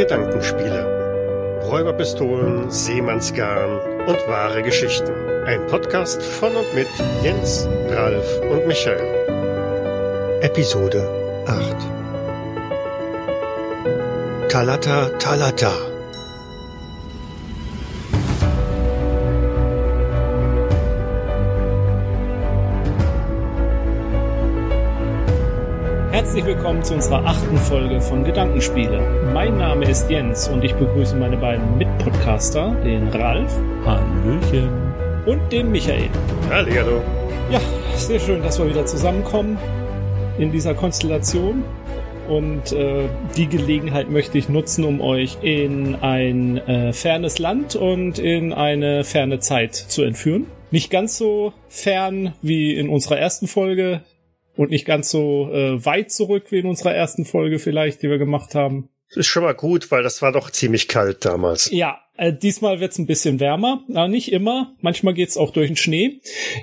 Gedankenspiele. Räuberpistolen, Seemannsgarn und wahre Geschichten. Ein Podcast von und mit Jens, Ralf und Michael. Episode 8. Talata Talata. Herzlich willkommen zu unserer achten Folge von Gedankenspiele. Mein Name ist Jens und ich begrüße meine beiden Mitpodcaster, den Ralf Hallöchen. und den Michael. Hallihallo. Ja, sehr schön, dass wir wieder zusammenkommen in dieser Konstellation. Und äh, die Gelegenheit möchte ich nutzen, um euch in ein äh, fernes Land und in eine ferne Zeit zu entführen. Nicht ganz so fern wie in unserer ersten Folge und nicht ganz so äh, weit zurück wie in unserer ersten Folge vielleicht, die wir gemacht haben. Ist schon mal gut, weil das war doch ziemlich kalt damals. Ja, äh, diesmal wird's ein bisschen wärmer, aber nicht immer. Manchmal geht's auch durch den Schnee.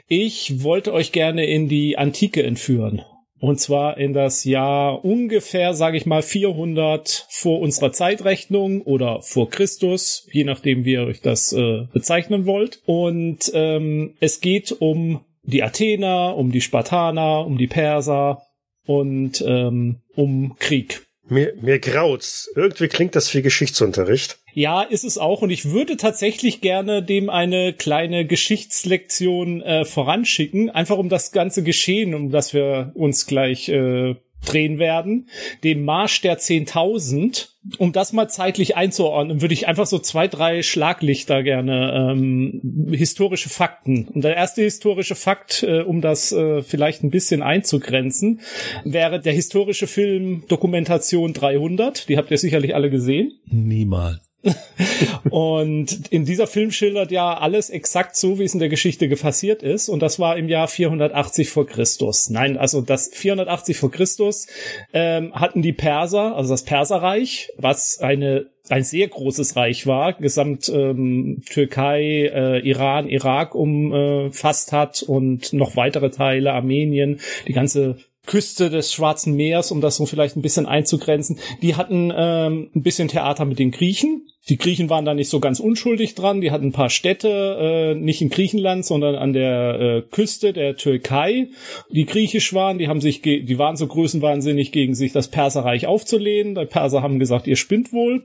Ich wollte euch gerne in die Antike entführen. Und zwar in das Jahr ungefähr, sage ich mal, 400 vor unserer Zeitrechnung oder vor Christus, je nachdem, wie ihr euch das äh, bezeichnen wollt. Und ähm, es geht um die Athener, um die Spartaner, um die Perser und ähm, um Krieg. Mir, mir graut's. Irgendwie klingt das wie Geschichtsunterricht. Ja, ist es auch. Und ich würde tatsächlich gerne dem eine kleine Geschichtslektion äh, voranschicken, einfach um das ganze Geschehen, um das wir uns gleich äh, drehen werden, dem Marsch der 10.000. Um das mal zeitlich einzuordnen, würde ich einfach so zwei, drei Schlaglichter gerne, ähm, historische Fakten. Und der erste historische Fakt, äh, um das äh, vielleicht ein bisschen einzugrenzen, wäre der historische Film Dokumentation 300. Die habt ihr sicherlich alle gesehen. Niemals. Und in dieser Film schildert ja alles exakt so, wie es in der Geschichte passiert ist. Und das war im Jahr 480 vor Christus. Nein, also das 480 vor Christus ähm, hatten die Perser, also das Perserreich, was eine ein sehr großes Reich war, gesamt ähm, Türkei, äh, Iran, Irak umfasst hat und noch weitere Teile, Armenien, die ganze Küste des Schwarzen Meers, um das so vielleicht ein bisschen einzugrenzen. Die hatten ähm, ein bisschen Theater mit den Griechen. Die Griechen waren da nicht so ganz unschuldig dran. Die hatten ein paar Städte, äh, nicht in Griechenland, sondern an der äh, Küste der Türkei, die griechisch waren. Die haben sich, ge die waren so größenwahnsinnig gegen sich das Perserreich aufzulehnen. Die Perser haben gesagt, ihr spinnt wohl.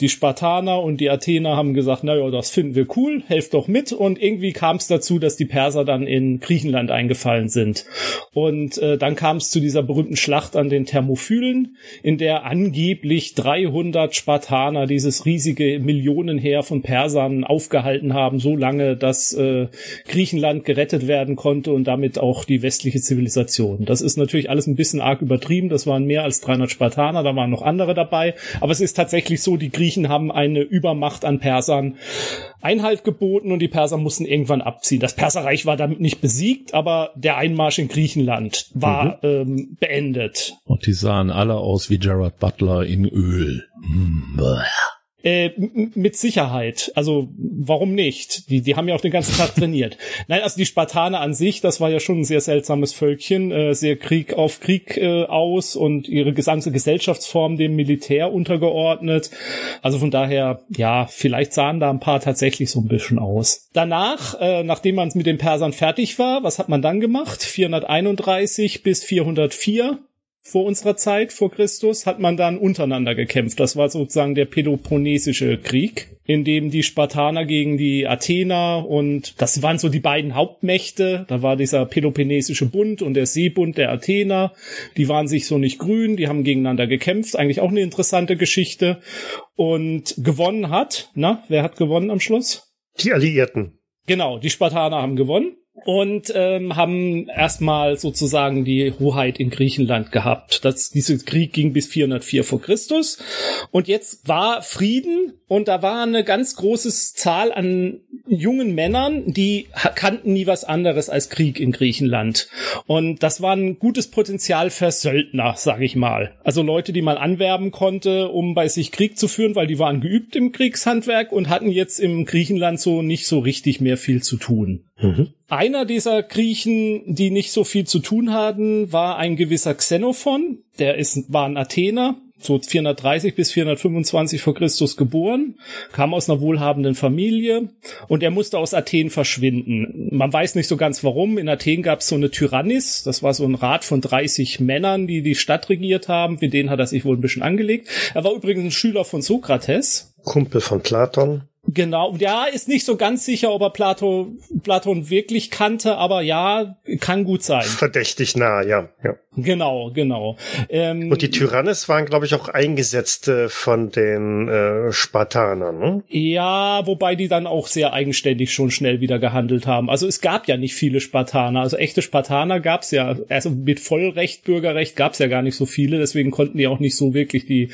Die Spartaner und die Athener haben gesagt, na ja, das finden wir cool, helft doch mit. Und irgendwie kam es dazu, dass die Perser dann in Griechenland eingefallen sind. Und äh, dann kam es zu dieser berühmten Schlacht an den Thermophylen, in der angeblich 300 Spartaner dieses riesige Millionenheer von Persern aufgehalten haben, so lange, dass äh, Griechenland gerettet werden konnte und damit auch die westliche Zivilisation. Das ist natürlich alles ein bisschen arg übertrieben. Das waren mehr als 300 Spartaner, da waren noch andere dabei. Aber es ist tatsächlich so, die Griechen haben eine Übermacht an Persern Einhalt geboten und die Perser mussten irgendwann abziehen. Das Perserreich war damit nicht besiegt, aber der Einmarsch in Griechenland war mhm. ähm, beendet. Und die sahen alle aus wie Gerard Butler in Öl. Mm. Äh, mit Sicherheit. Also warum nicht? Die, die haben ja auch den ganzen Tag trainiert. Nein, also die Spartaner an sich, das war ja schon ein sehr seltsames Völkchen, äh, sehr Krieg auf Krieg äh, aus und ihre gesamte Gesellschaftsform dem Militär untergeordnet. Also von daher, ja, vielleicht sahen da ein paar tatsächlich so ein bisschen aus. Danach, äh, nachdem man mit den Persern fertig war, was hat man dann gemacht? 431 bis 404 vor unserer Zeit, vor Christus, hat man dann untereinander gekämpft. Das war sozusagen der Peloponnesische Krieg, in dem die Spartaner gegen die Athener und das waren so die beiden Hauptmächte. Da war dieser Peloponnesische Bund und der Seebund der Athener. Die waren sich so nicht grün, die haben gegeneinander gekämpft. Eigentlich auch eine interessante Geschichte. Und gewonnen hat, na, wer hat gewonnen am Schluss? Die Alliierten. Genau, die Spartaner haben gewonnen und ähm, haben erstmal sozusagen die Hoheit in Griechenland gehabt. Das, dieser Krieg ging bis 404 vor Christus und jetzt war Frieden und da war eine ganz große Zahl an jungen Männern, die kannten nie was anderes als Krieg in Griechenland und das war ein gutes Potenzial für Söldner, sage ich mal. Also Leute, die man anwerben konnte, um bei sich Krieg zu führen, weil die waren geübt im Kriegshandwerk und hatten jetzt im Griechenland so nicht so richtig mehr viel zu tun. Mhm. Einer dieser Griechen, die nicht so viel zu tun hatten, war ein gewisser Xenophon. Der ist, war ein Athener. So 430 bis 425 vor Christus geboren, kam aus einer wohlhabenden Familie und er musste aus Athen verschwinden. Man weiß nicht so ganz warum. In Athen gab es so eine Tyrannis, das war so ein Rat von 30 Männern, die die Stadt regiert haben. Mit denen hat er sich wohl ein bisschen angelegt. Er war übrigens ein Schüler von Sokrates. Kumpel von Platon. Genau, ja, ist nicht so ganz sicher, ob er Plato, Platon wirklich kannte, aber ja, kann gut sein. Verdächtig nah, ja. ja. Genau, genau. Ähm, Und die Tyrannis waren, glaube ich, auch Eingesetzte von den äh, Spartanern, ne? Ja, wobei die dann auch sehr eigenständig schon schnell wieder gehandelt haben. Also es gab ja nicht viele Spartaner. Also echte Spartaner gab's ja, also mit Vollrecht, Bürgerrecht gab's ja gar nicht so viele, deswegen konnten die auch nicht so wirklich die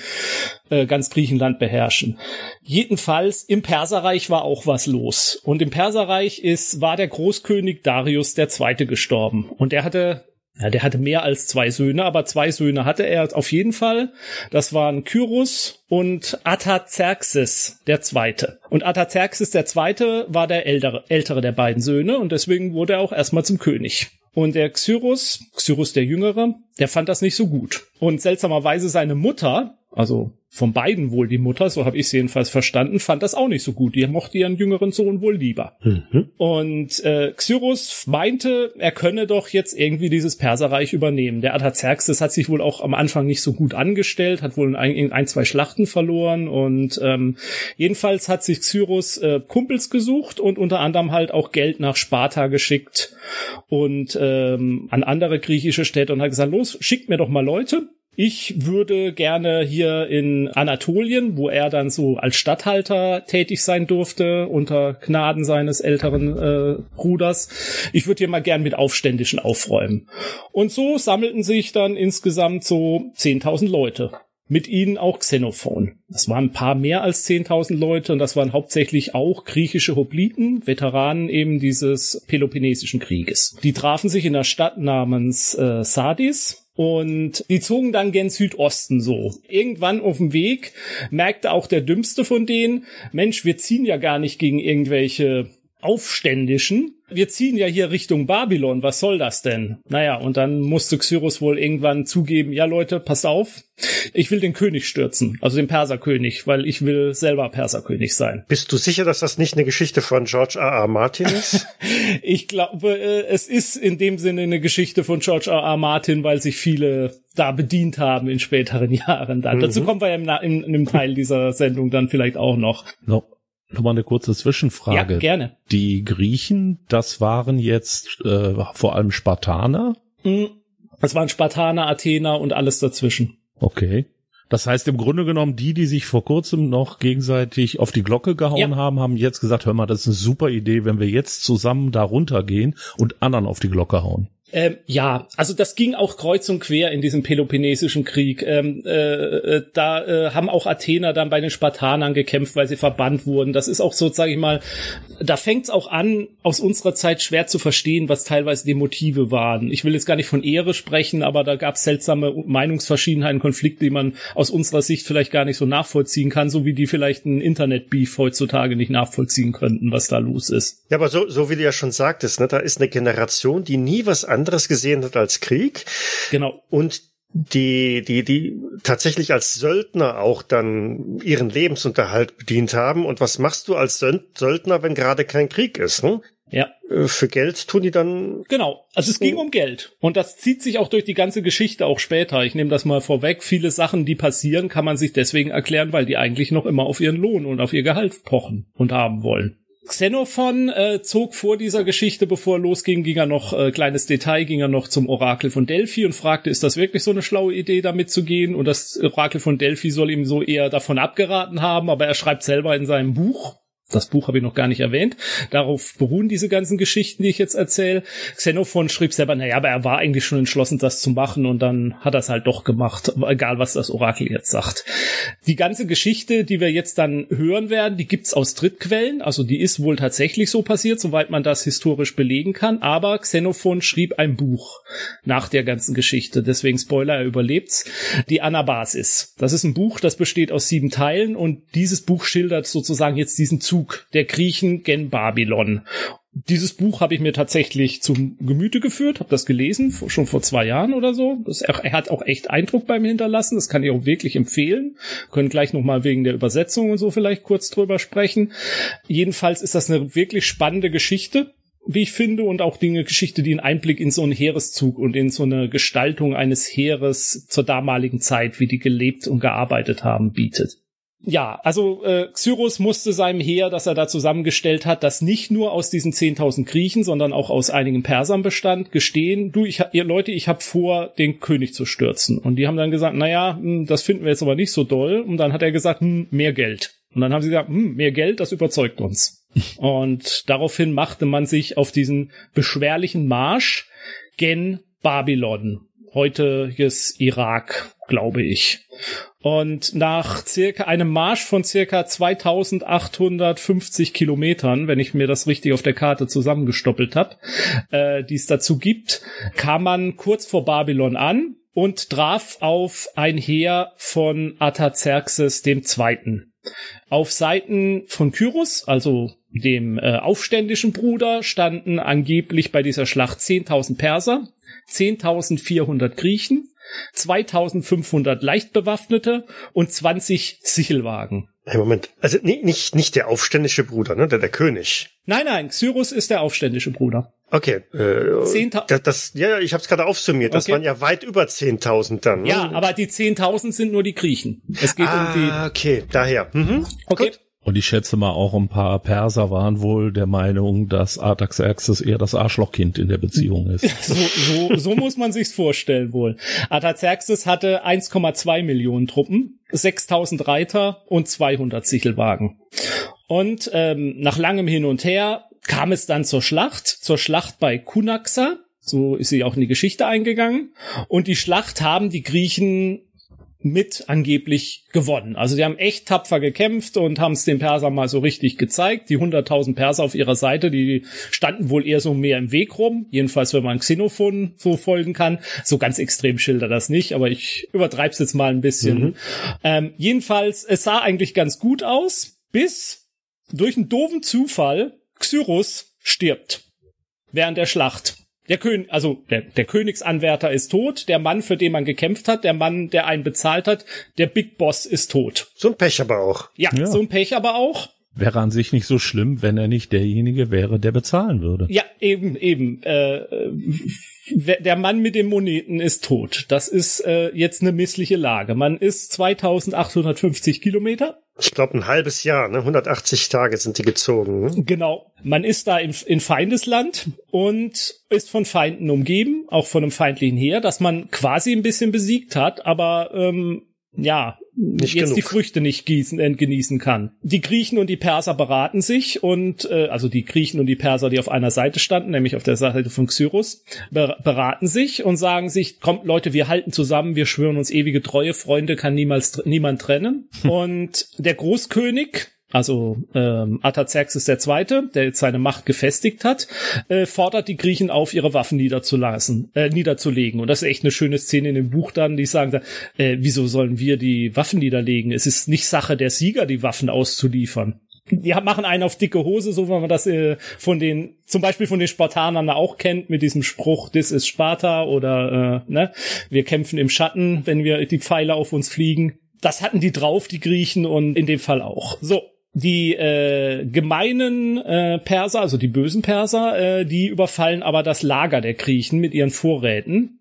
äh, ganz Griechenland beherrschen. Jedenfalls im Perserreich war auch was los. Und im Perserreich ist, war der Großkönig Darius der Zweite gestorben. Und er hatte ja, der hatte mehr als zwei Söhne, aber zwei Söhne hatte er auf jeden Fall. Das waren Kyros und Artaxerxes der Zweite. Und Artaxerxes der Zweite war der ältere, ältere der beiden Söhne und deswegen wurde er auch erstmal zum König. Und der Xyrus, Xyrus der Jüngere, der fand das nicht so gut. Und seltsamerweise seine Mutter, also von beiden wohl die Mutter, so habe ich es jedenfalls verstanden, fand das auch nicht so gut. Die mochte ihren jüngeren Sohn wohl lieber. Mhm. Und äh, Xyrus meinte, er könne doch jetzt irgendwie dieses Perserreich übernehmen. Der Artaxerxes hat sich wohl auch am Anfang nicht so gut angestellt, hat wohl ein, ein zwei Schlachten verloren und ähm, jedenfalls hat sich Xyrus äh, Kumpels gesucht und unter anderem halt auch Geld nach Sparta geschickt und ähm, an andere griechische Städte und hat gesagt, los, schickt mir doch mal Leute ich würde gerne hier in Anatolien, wo er dann so als Statthalter tätig sein durfte, unter Gnaden seines älteren äh, Bruders, ich würde hier mal gern mit Aufständischen aufräumen. Und so sammelten sich dann insgesamt so 10.000 Leute. Mit ihnen auch Xenophon. Das waren ein paar mehr als 10.000 Leute und das waren hauptsächlich auch griechische Hopliten, Veteranen eben dieses Peloponnesischen Krieges. Die trafen sich in einer Stadt namens äh, Sardis, und die zogen dann gen Südosten so. Irgendwann auf dem Weg merkte auch der Dümmste von denen, Mensch, wir ziehen ja gar nicht gegen irgendwelche Aufständischen. Wir ziehen ja hier Richtung Babylon. Was soll das denn? Naja, und dann musste Xyrus wohl irgendwann zugeben, ja Leute, passt auf. Ich will den König stürzen, also den Perserkönig, weil ich will selber Perserkönig sein. Bist du sicher, dass das nicht eine Geschichte von George R. R. Martin ist? ich glaube, äh, es ist in dem Sinne eine Geschichte von George R. R. Martin, weil sich viele da bedient haben in späteren Jahren dann. Mhm. Dazu kommen wir ja im, im, im Teil dieser Sendung dann vielleicht auch noch. No. Nochmal eine kurze Zwischenfrage. Ja, gerne. Die Griechen, das waren jetzt äh, vor allem Spartaner? Hm, das waren Spartaner, Athener und alles dazwischen. Okay. Das heißt im Grunde genommen, die, die sich vor kurzem noch gegenseitig auf die Glocke gehauen ja. haben, haben jetzt gesagt, hör mal, das ist eine super Idee, wenn wir jetzt zusammen da runtergehen und anderen auf die Glocke hauen. Ähm, ja, also das ging auch kreuz und quer in diesem Peloponnesischen Krieg. Ähm, äh, äh, da äh, haben auch Athener dann bei den Spartanern gekämpft, weil sie verbannt wurden. Das ist auch so, sage ich mal, da fängt es auch an, aus unserer Zeit schwer zu verstehen, was teilweise die Motive waren. Ich will jetzt gar nicht von Ehre sprechen, aber da gab es seltsame Meinungsverschiedenheiten, Konflikte, die man aus unserer Sicht vielleicht gar nicht so nachvollziehen kann, so wie die vielleicht ein Internet-Beef heutzutage nicht nachvollziehen könnten, was da los ist. Ja, aber so, so wie du ja schon sagtest, ne, da ist eine Generation, die nie was anderes anderes gesehen hat als Krieg. Genau. Und die, die, die tatsächlich als Söldner auch dann ihren Lebensunterhalt bedient haben. Und was machst du als Söldner, wenn gerade kein Krieg ist? Hm? Ja. Äh, für Geld tun die dann. Genau. Also es ging um Geld. Und das zieht sich auch durch die ganze Geschichte auch später. Ich nehme das mal vorweg. Viele Sachen, die passieren, kann man sich deswegen erklären, weil die eigentlich noch immer auf ihren Lohn und auf ihr Gehalt pochen und haben wollen. Xenophon äh, zog vor dieser Geschichte, bevor er losging, ging er noch, äh, kleines Detail, ging er noch zum Orakel von Delphi und fragte, ist das wirklich so eine schlaue Idee, damit zu gehen? Und das Orakel von Delphi soll ihm so eher davon abgeraten haben, aber er schreibt selber in seinem Buch, das Buch habe ich noch gar nicht erwähnt. Darauf beruhen diese ganzen Geschichten, die ich jetzt erzähle. Xenophon schrieb selber, naja, aber er war eigentlich schon entschlossen, das zu machen und dann hat er es halt doch gemacht, egal was das Orakel jetzt sagt. Die ganze Geschichte, die wir jetzt dann hören werden, die gibt's aus Drittquellen, also die ist wohl tatsächlich so passiert, soweit man das historisch belegen kann, aber Xenophon schrieb ein Buch nach der ganzen Geschichte, deswegen Spoiler, er überlebt's, die Anabasis. Das ist ein Buch, das besteht aus sieben Teilen und dieses Buch schildert sozusagen jetzt diesen Zug Zug der Griechen gen Babylon. dieses Buch habe ich mir tatsächlich zum Gemüte geführt, habe das gelesen, schon vor zwei Jahren oder so. Das, er hat auch echt Eindruck bei mir hinterlassen. Das kann ich auch wirklich empfehlen. Können gleich nochmal wegen der Übersetzung und so vielleicht kurz drüber sprechen. Jedenfalls ist das eine wirklich spannende Geschichte wie ich finde, und auch die Geschichte, die einen Einblick in so einen Heereszug und in so eine Gestaltung eines Heeres zur damaligen Zeit, wie die gelebt und gearbeitet haben, bietet ja, also äh, Xyrus musste seinem Heer, das er da zusammengestellt hat, das nicht nur aus diesen 10.000 Griechen, sondern auch aus einigen Persern bestand, gestehen, du, ich, ihr Leute, ich habe vor, den König zu stürzen. Und die haben dann gesagt, naja, hm, das finden wir jetzt aber nicht so doll. Und dann hat er gesagt, hm, mehr Geld. Und dann haben sie gesagt, hm, mehr Geld, das überzeugt uns. Und daraufhin machte man sich auf diesen beschwerlichen Marsch gen Babylon, heutiges Irak, glaube ich. Und nach circa einem Marsch von circa 2850 Kilometern, wenn ich mir das richtig auf der Karte zusammengestoppelt habe, äh, die es dazu gibt, kam man kurz vor Babylon an und traf auf ein Heer von Artaxerxes II. Auf Seiten von Kyros, also dem äh, aufständischen Bruder, standen angeblich bei dieser Schlacht 10.000 Perser, 10.400 Griechen, 2500 Leichtbewaffnete und 20 Sichelwagen. Hey, Moment. Also nicht, nicht der aufständische Bruder, ne? Der, der König. Nein, nein, Cyrus ist der aufständische Bruder. Okay. Äh, das, das, ja, ich habe es gerade aufsummiert. Das okay. waren ja weit über 10.000 dann. Ne? Ja, aber die 10.000 sind nur die Griechen. Es geht ah, um die. Okay, daher. Mhm. Okay. Gut. Und ich schätze mal, auch ein paar Perser waren wohl der Meinung, dass Artaxerxes eher das Arschlochkind in der Beziehung ist. so, so, so muss man sich's vorstellen wohl. Artaxerxes hatte 1,2 Millionen Truppen, 6000 Reiter und 200 Sichelwagen. Und ähm, nach langem Hin und Her kam es dann zur Schlacht, zur Schlacht bei Kunaxa. So ist sie auch in die Geschichte eingegangen. Und die Schlacht haben die Griechen mit angeblich gewonnen. Also die haben echt tapfer gekämpft und haben es den Persern mal so richtig gezeigt. Die 100.000 Perser auf ihrer Seite, die standen wohl eher so mehr im Weg rum. Jedenfalls, wenn man Xenophon so folgen kann. So ganz extrem schilder das nicht, aber ich übertreibe es jetzt mal ein bisschen. Mhm. Ähm, jedenfalls, es sah eigentlich ganz gut aus, bis durch einen doofen Zufall Xyrus stirbt während der Schlacht. Der König, also der, der Königsanwärter ist tot, der Mann, für den man gekämpft hat, der Mann, der einen bezahlt hat, der Big Boss ist tot. So ein Pech aber auch. Ja, ja. so ein Pech aber auch. Wäre an sich nicht so schlimm, wenn er nicht derjenige wäre, der bezahlen würde. Ja, eben, eben. Äh, der Mann mit den Moneten ist tot. Das ist äh, jetzt eine missliche Lage. Man ist 2850 Kilometer. Ich glaube ein halbes Jahr, ne? 180 Tage sind die gezogen. Ne? Genau. Man ist da in, in Feindesland und ist von Feinden umgeben, auch von einem feindlichen Heer, das man quasi ein bisschen besiegt hat, aber ähm, ja, nicht jetzt genug. die Früchte nicht gießen, äh, genießen kann. Die Griechen und die Perser beraten sich und äh, also die Griechen und die Perser, die auf einer Seite standen, nämlich auf der Seite von Xyrus, ber beraten sich und sagen sich, kommt Leute, wir halten zusammen, wir schwören uns ewige Treue, Freunde kann niemals niemand trennen. und der Großkönig also ähm, Artaxerxes II., der jetzt seine Macht gefestigt hat, äh, fordert die Griechen auf, ihre Waffen niederzulassen, äh, niederzulegen. Und das ist echt eine schöne Szene in dem Buch dann, die sagen, äh, wieso sollen wir die Waffen niederlegen? Es ist nicht Sache der Sieger, die Waffen auszuliefern. Die machen einen auf dicke Hose, so wie man das äh, von den, zum Beispiel von den Spartanern auch kennt, mit diesem Spruch, this is Sparta oder äh, ne, wir kämpfen im Schatten, wenn wir die Pfeile auf uns fliegen. Das hatten die drauf, die Griechen, und in dem Fall auch. So, die äh, gemeinen äh, Perser, also die bösen Perser, äh, die überfallen aber das Lager der Griechen mit ihren Vorräten.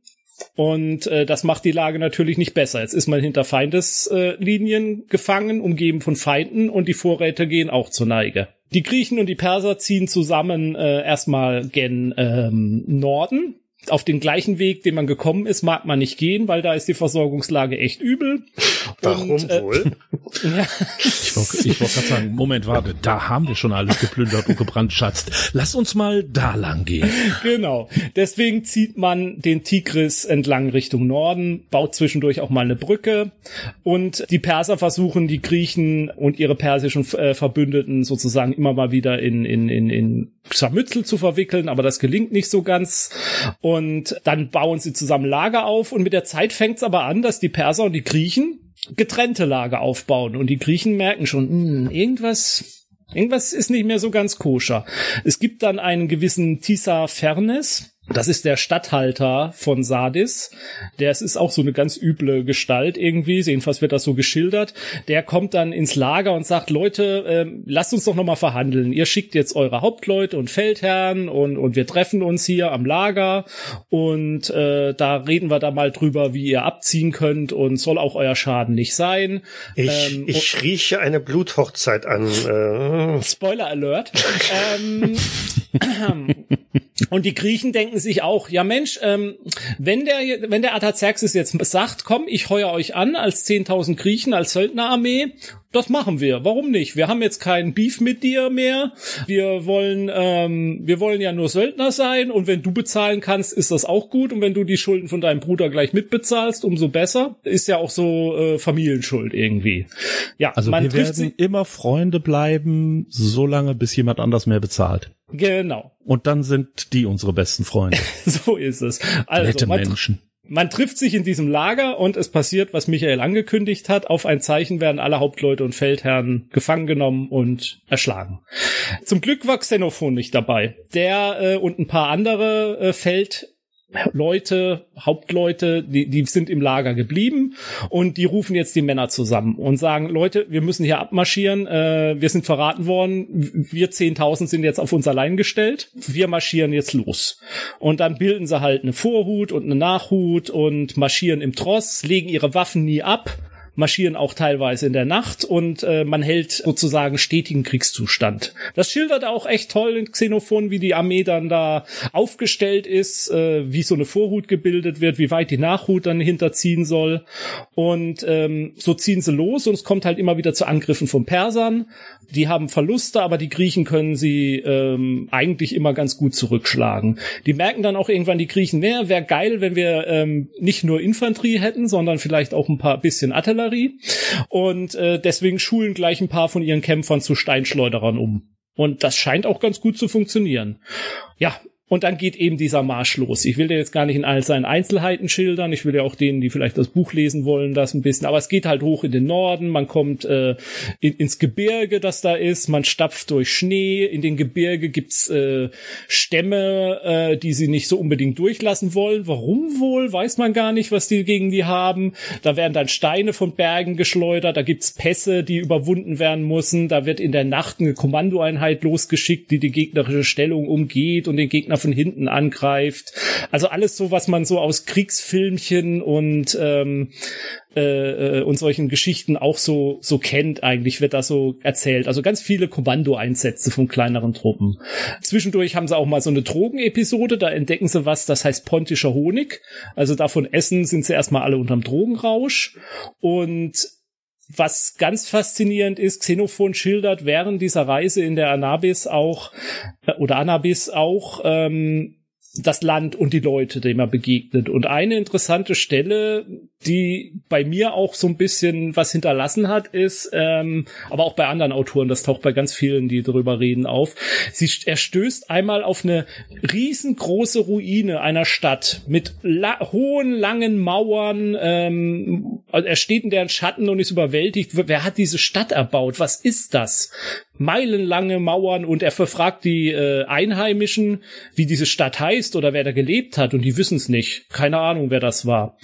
Und äh, das macht die Lage natürlich nicht besser. Jetzt ist man hinter Feindeslinien äh, gefangen, umgeben von Feinden und die Vorräte gehen auch zur Neige. Die Griechen und die Perser ziehen zusammen äh, erstmal gen ähm, Norden auf den gleichen Weg, den man gekommen ist, mag man nicht gehen, weil da ist die Versorgungslage echt übel. Warum und, äh, wohl? ja. Ich wollte wollt gerade sagen, Moment, warte, da haben wir schon alles geplündert und gebrandschatzt. Lass uns mal da lang gehen. Genau. Deswegen zieht man den Tigris entlang Richtung Norden, baut zwischendurch auch mal eine Brücke und die Perser versuchen, die Griechen und ihre persischen äh, Verbündeten sozusagen immer mal wieder in, in, in, in Scharmützel zu verwickeln, aber das gelingt nicht so ganz. Und dann bauen sie zusammen Lager auf und mit der Zeit fängt es aber an, dass die Perser und die Griechen getrennte Lager aufbauen und die Griechen merken schon, mh, hm, irgendwas Irgendwas ist nicht mehr so ganz koscher. Es gibt dann einen gewissen Tisa Fairness, das ist der Statthalter von Sardis. Der ist auch so eine ganz üble Gestalt irgendwie. Jedenfalls wird das so geschildert. Der kommt dann ins Lager und sagt, Leute, äh, lasst uns doch nochmal verhandeln. Ihr schickt jetzt eure Hauptleute und Feldherren und, und wir treffen uns hier am Lager und äh, da reden wir da mal drüber, wie ihr abziehen könnt und soll auch euer Schaden nicht sein. Ich, ähm, ich rieche eine Bluthochzeit an. Äh. Spoiler Alert. ähm, Und die Griechen denken sich auch, ja Mensch, ähm, wenn der, wenn der Artaxerxes jetzt sagt, komm, ich heuer euch an als 10.000 Griechen, als Söldnerarmee, das machen wir. Warum nicht? Wir haben jetzt keinen Beef mit dir mehr. Wir wollen, ähm, wir wollen ja nur Söldner sein und wenn du bezahlen kannst, ist das auch gut. Und wenn du die Schulden von deinem Bruder gleich mitbezahlst, umso besser. Ist ja auch so äh, Familienschuld irgendwie. Ja, also man wir werden immer Freunde bleiben, solange bis jemand anders mehr bezahlt. Genau. Und dann sind die unsere besten Freunde. so ist es. Also, Nette Menschen. Man trifft sich in diesem Lager und es passiert, was Michael angekündigt hat. Auf ein Zeichen werden alle Hauptleute und Feldherren gefangen genommen und erschlagen. Zum Glück war Xenophon nicht dabei. Der äh, und ein paar andere äh, Feld Leute, Hauptleute, die, die sind im Lager geblieben und die rufen jetzt die Männer zusammen und sagen, Leute, wir müssen hier abmarschieren, äh, wir sind verraten worden, wir 10.000 sind jetzt auf uns allein gestellt, wir marschieren jetzt los. Und dann bilden sie halt eine Vorhut und eine Nachhut und marschieren im Tross, legen ihre Waffen nie ab, marschieren auch teilweise in der Nacht und äh, man hält sozusagen stetigen Kriegszustand. Das schildert auch echt toll in Xenophon, wie die Armee dann da aufgestellt ist, äh, wie so eine Vorhut gebildet wird, wie weit die Nachhut dann hinterziehen soll. Und ähm, so ziehen sie los und es kommt halt immer wieder zu Angriffen von Persern. Die haben Verluste, aber die Griechen können sie ähm, eigentlich immer ganz gut zurückschlagen. Die merken dann auch irgendwann die Griechen, wäre wär geil, wenn wir ähm, nicht nur Infanterie hätten, sondern vielleicht auch ein paar bisschen Artillerie. Und äh, deswegen schulen gleich ein paar von ihren Kämpfern zu Steinschleuderern um. Und das scheint auch ganz gut zu funktionieren. Ja, und dann geht eben dieser Marsch los. Ich will dir jetzt gar nicht in all seinen Einzelheiten schildern. Ich will ja auch denen, die vielleicht das Buch lesen wollen, das ein bisschen. Aber es geht halt hoch in den Norden. Man kommt äh, in, ins Gebirge, das da ist. Man stapft durch Schnee. In den Gebirge gibt's äh, Stämme, äh, die sie nicht so unbedingt durchlassen wollen. Warum wohl? Weiß man gar nicht, was die gegen die haben. Da werden dann Steine von Bergen geschleudert. Da gibt's Pässe, die überwunden werden müssen. Da wird in der Nacht eine Kommandoeinheit losgeschickt, die die gegnerische Stellung umgeht und den Gegner von hinten angreift. Also alles so, was man so aus Kriegsfilmchen und ähm, äh, äh, und solchen Geschichten auch so so kennt eigentlich wird das so erzählt. Also ganz viele Kommandoeinsätze von kleineren Truppen. Zwischendurch haben sie auch mal so eine Drogenepisode da entdecken sie was das heißt pontischer Honig. Also davon essen sind sie erstmal alle unterm Drogenrausch. Und was ganz faszinierend ist, Xenophon schildert während dieser Reise in der Anabis auch, äh, oder Anabis auch, ähm, das Land und die Leute, dem er begegnet. Und eine interessante Stelle, die bei mir auch so ein bisschen was hinterlassen hat, ist, ähm, aber auch bei anderen Autoren, das taucht bei ganz vielen, die darüber reden, auf. Sie, er stößt einmal auf eine riesengroße Ruine einer Stadt mit la hohen, langen Mauern. Ähm, er steht in deren Schatten und ist überwältigt. Wer hat diese Stadt erbaut? Was ist das? Meilenlange Mauern und er verfragt die äh, Einheimischen, wie diese Stadt heißt oder wer da gelebt hat und die wissen es nicht. Keine Ahnung, wer das war.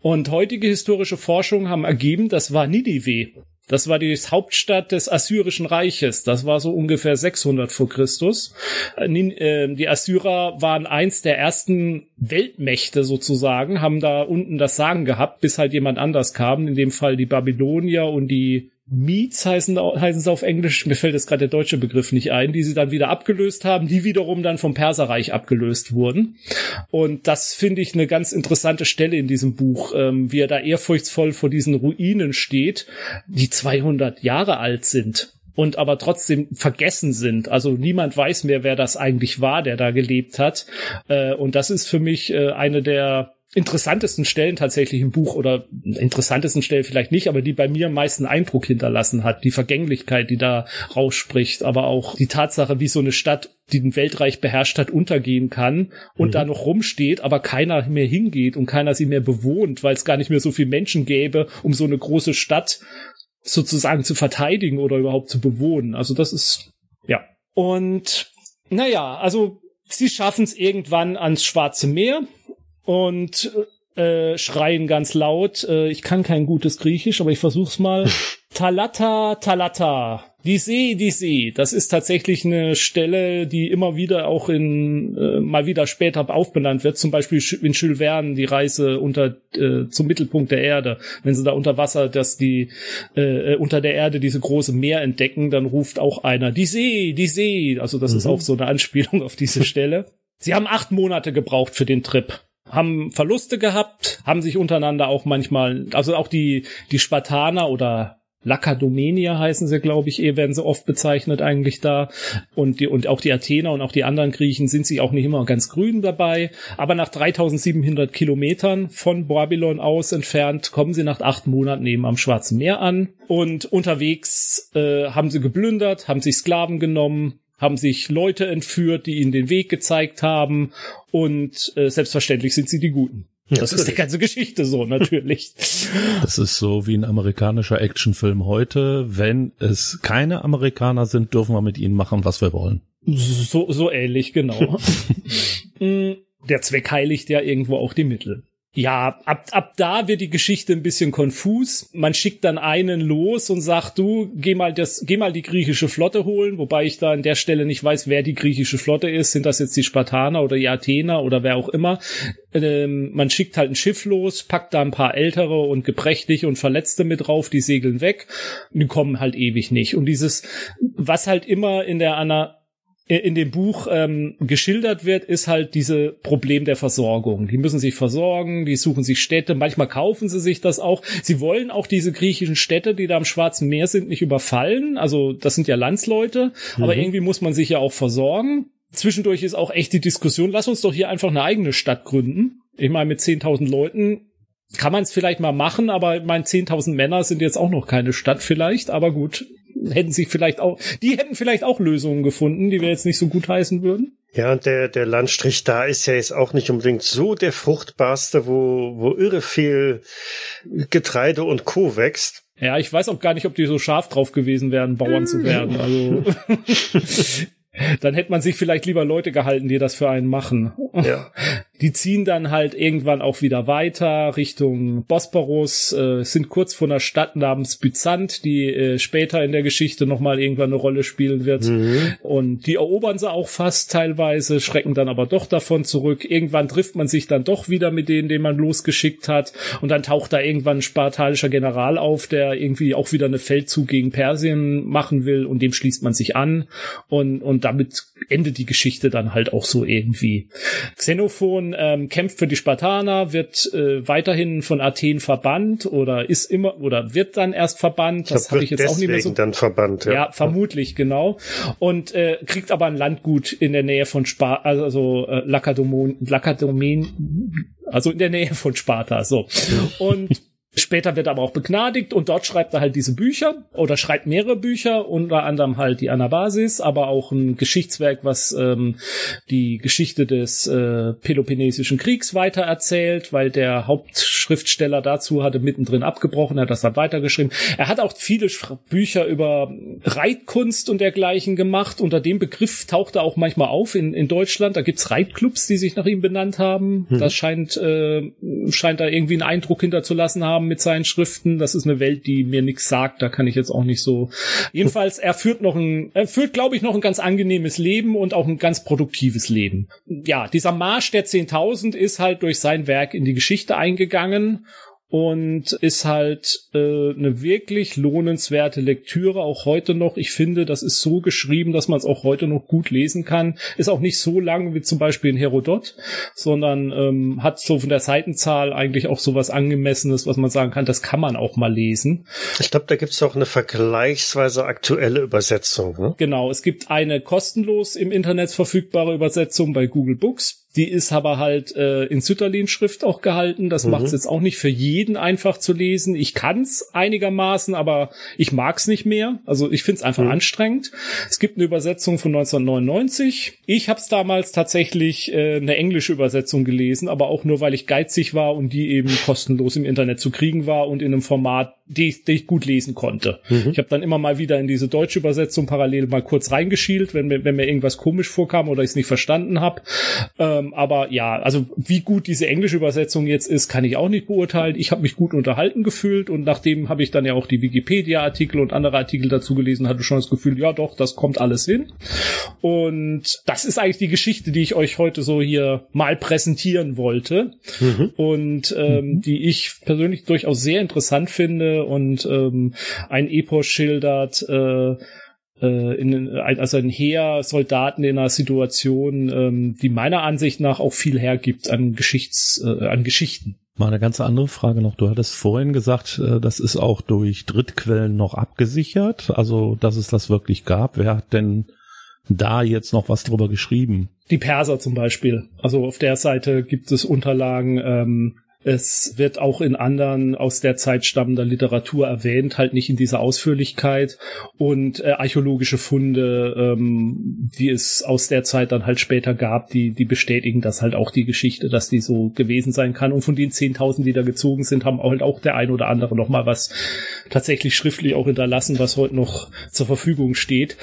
Und heutige historische Forschungen haben ergeben, das war Ninive. Das war die Hauptstadt des Assyrischen Reiches. Das war so ungefähr 600 vor Christus. Äh, äh, die Assyrer waren eins der ersten Weltmächte sozusagen, haben da unten das Sagen gehabt, bis halt jemand anders kam. In dem Fall die Babylonier und die Meets heißen, heißen sie auf Englisch, mir fällt jetzt gerade der deutsche Begriff nicht ein, die sie dann wieder abgelöst haben, die wiederum dann vom Perserreich abgelöst wurden. Und das finde ich eine ganz interessante Stelle in diesem Buch, ähm, wie er da ehrfurchtsvoll vor diesen Ruinen steht, die 200 Jahre alt sind und aber trotzdem vergessen sind. Also niemand weiß mehr, wer das eigentlich war, der da gelebt hat. Äh, und das ist für mich äh, eine der interessantesten Stellen tatsächlich im Buch oder interessantesten Stellen vielleicht nicht, aber die bei mir am meisten Eindruck hinterlassen hat. Die Vergänglichkeit, die da rausspricht, aber auch die Tatsache, wie so eine Stadt, die den Weltreich beherrscht hat, untergehen kann und mhm. da noch rumsteht, aber keiner mehr hingeht und keiner sie mehr bewohnt, weil es gar nicht mehr so viel Menschen gäbe, um so eine große Stadt sozusagen zu verteidigen oder überhaupt zu bewohnen. Also das ist Ja. Und naja, also sie schaffen es irgendwann ans Schwarze Meer und äh, schreien ganz laut. Äh, ich kann kein gutes Griechisch, aber ich versuch's mal. Talata, Talata. Die See, die See. Das ist tatsächlich eine Stelle, die immer wieder auch in äh, mal wieder später aufbenannt wird. Zum Beispiel in Jules Verne die Reise unter äh, zum Mittelpunkt der Erde. Wenn sie da unter Wasser, dass die äh, unter der Erde diese große Meer entdecken, dann ruft auch einer die See, die See. Also das mhm. ist auch so eine Anspielung auf diese Stelle. Sie haben acht Monate gebraucht für den Trip haben Verluste gehabt, haben sich untereinander auch manchmal, also auch die, die Spartaner oder Lacadomenia heißen sie, glaube ich, eh werden sie oft bezeichnet eigentlich da. Und die, und auch die Athener und auch die anderen Griechen sind sich auch nicht immer ganz grün dabei. Aber nach 3700 Kilometern von Babylon aus entfernt kommen sie nach acht Monaten eben am Schwarzen Meer an. Und unterwegs äh, haben sie geplündert, haben sich Sklaven genommen, haben sich Leute entführt, die ihnen den Weg gezeigt haben und äh, selbstverständlich sind sie die Guten. Das ist die ganze Geschichte so, natürlich. Das ist so wie ein amerikanischer Actionfilm heute. Wenn es keine Amerikaner sind, dürfen wir mit ihnen machen, was wir wollen. So, so ähnlich, genau. Mm, der Zweck heiligt ja irgendwo auch die Mittel. Ja, ab, ab da wird die Geschichte ein bisschen konfus. Man schickt dann einen los und sagt, du, geh mal das, geh mal die griechische Flotte holen, wobei ich da an der Stelle nicht weiß, wer die griechische Flotte ist. Sind das jetzt die Spartaner oder die Athener oder wer auch immer? Ähm, man schickt halt ein Schiff los, packt da ein paar ältere und geprächtige und Verletzte mit drauf, die segeln weg, die kommen halt ewig nicht. Und dieses, was halt immer in der Anna in dem Buch ähm, geschildert wird, ist halt diese Problem der Versorgung. Die müssen sich versorgen, die suchen sich Städte, manchmal kaufen sie sich das auch. Sie wollen auch diese griechischen Städte, die da am Schwarzen Meer sind, nicht überfallen. Also das sind ja Landsleute, mhm. aber irgendwie muss man sich ja auch versorgen. Zwischendurch ist auch echt die Diskussion, lass uns doch hier einfach eine eigene Stadt gründen. Ich meine, mit 10.000 Leuten kann man es vielleicht mal machen, aber ich meine, 10.000 Männer sind jetzt auch noch keine Stadt vielleicht, aber gut, hätten sich vielleicht auch, die hätten vielleicht auch Lösungen gefunden, die wir jetzt nicht so gut heißen würden. Ja, und der, der Landstrich da ist ja jetzt auch nicht unbedingt so der fruchtbarste, wo, wo irre viel Getreide und Co. wächst. Ja, ich weiß auch gar nicht, ob die so scharf drauf gewesen wären, Bauern zu werden. Also dann hätte man sich vielleicht lieber Leute gehalten, die das für einen machen. Ja. Die ziehen dann halt irgendwann auch wieder weiter Richtung Bosporus, äh, sind kurz vor einer Stadt namens Byzant, die äh, später in der Geschichte nochmal irgendwann eine Rolle spielen wird. Mhm. Und die erobern sie auch fast teilweise, schrecken dann aber doch davon zurück. Irgendwann trifft man sich dann doch wieder mit denen, den man losgeschickt hat. Und dann taucht da irgendwann ein spartanischer General auf, der irgendwie auch wieder eine Feldzug gegen Persien machen will und dem schließt man sich an. Und, und damit endet die Geschichte dann halt auch so irgendwie. Xenophon ähm, kämpft für die Spartaner, wird äh, weiterhin von Athen verbannt oder ist immer oder wird dann erst verbannt. Das habe ich jetzt auch nicht mehr so. dann verbannt. Ja, ja vermutlich genau. Und äh, kriegt aber ein Landgut in der Nähe von Sparta, also äh, Lakadomon, Lakadomen, also in der Nähe von Sparta. So und Später wird er aber auch begnadigt und dort schreibt er halt diese Bücher oder schreibt mehrere Bücher, unter anderem halt die Anabasis, aber auch ein Geschichtswerk, was ähm, die Geschichte des äh, Peloponnesischen Kriegs weitererzählt, weil der Hauptschriftsteller dazu hatte mittendrin abgebrochen, er hat das dann weitergeschrieben. Er hat auch viele Bücher über Reitkunst und dergleichen gemacht. Unter dem Begriff taucht er auch manchmal auf in, in Deutschland. Da gibt's Reitclubs, die sich nach ihm benannt haben. Hm. Das scheint, äh, scheint da irgendwie einen Eindruck hinterzulassen haben haben mit seinen Schriften. Das ist eine Welt, die mir nichts sagt. Da kann ich jetzt auch nicht so. Jedenfalls, er führt noch ein, er führt, glaube ich, noch ein ganz angenehmes Leben und auch ein ganz produktives Leben. Ja, dieser Marsch der 10.000 ist halt durch sein Werk in die Geschichte eingegangen und ist halt äh, eine wirklich lohnenswerte Lektüre auch heute noch. Ich finde, das ist so geschrieben, dass man es auch heute noch gut lesen kann. Ist auch nicht so lang wie zum Beispiel in Herodot, sondern ähm, hat so von der Seitenzahl eigentlich auch so was angemessenes, was man sagen kann, das kann man auch mal lesen. Ich glaube, da gibt es auch eine vergleichsweise aktuelle Übersetzung. Ne? Genau, es gibt eine kostenlos im Internet verfügbare Übersetzung bei Google Books die ist aber halt äh, in Sütterlin-Schrift auch gehalten. Das mhm. macht es jetzt auch nicht für jeden einfach zu lesen. Ich kann's einigermaßen, aber ich mag's nicht mehr. Also ich find's einfach mhm. anstrengend. Es gibt eine Übersetzung von 1999. Ich habe es damals tatsächlich äh, eine englische Übersetzung gelesen, aber auch nur, weil ich geizig war und die eben kostenlos im Internet zu kriegen war und in einem Format, die, die ich gut lesen konnte. Mhm. Ich habe dann immer mal wieder in diese deutsche Übersetzung parallel mal kurz reingeschielt, wenn mir, wenn mir irgendwas komisch vorkam oder ich es nicht verstanden habe. Ähm, aber ja, also wie gut diese englische Übersetzung jetzt ist, kann ich auch nicht beurteilen. Ich habe mich gut unterhalten gefühlt und nachdem habe ich dann ja auch die Wikipedia-Artikel und andere Artikel dazu gelesen, hatte schon das Gefühl, ja doch, das kommt alles hin. Und das ist eigentlich die Geschichte, die ich euch heute so hier mal präsentieren wollte mhm. und ähm, mhm. die ich persönlich durchaus sehr interessant finde und ähm, ein Epos schildert, äh, äh, in, also ein Heer Soldaten in einer Situation, ähm, die meiner Ansicht nach auch viel hergibt an Geschichts, äh, an Geschichten. Mal eine ganz andere Frage noch. Du hattest vorhin gesagt, äh, das ist auch durch Drittquellen noch abgesichert, also dass es das wirklich gab. Wer hat denn da jetzt noch was drüber geschrieben? Die Perser zum Beispiel. Also auf der Seite gibt es Unterlagen, ähm, es wird auch in anderen aus der Zeit stammender Literatur erwähnt, halt nicht in dieser Ausführlichkeit und äh, archäologische Funde, ähm, die es aus der Zeit dann halt später gab, die die bestätigen das halt auch die Geschichte, dass die so gewesen sein kann. Und von den 10.000, die da gezogen sind, haben halt auch der ein oder andere noch mal was tatsächlich schriftlich auch hinterlassen, was heute noch zur Verfügung steht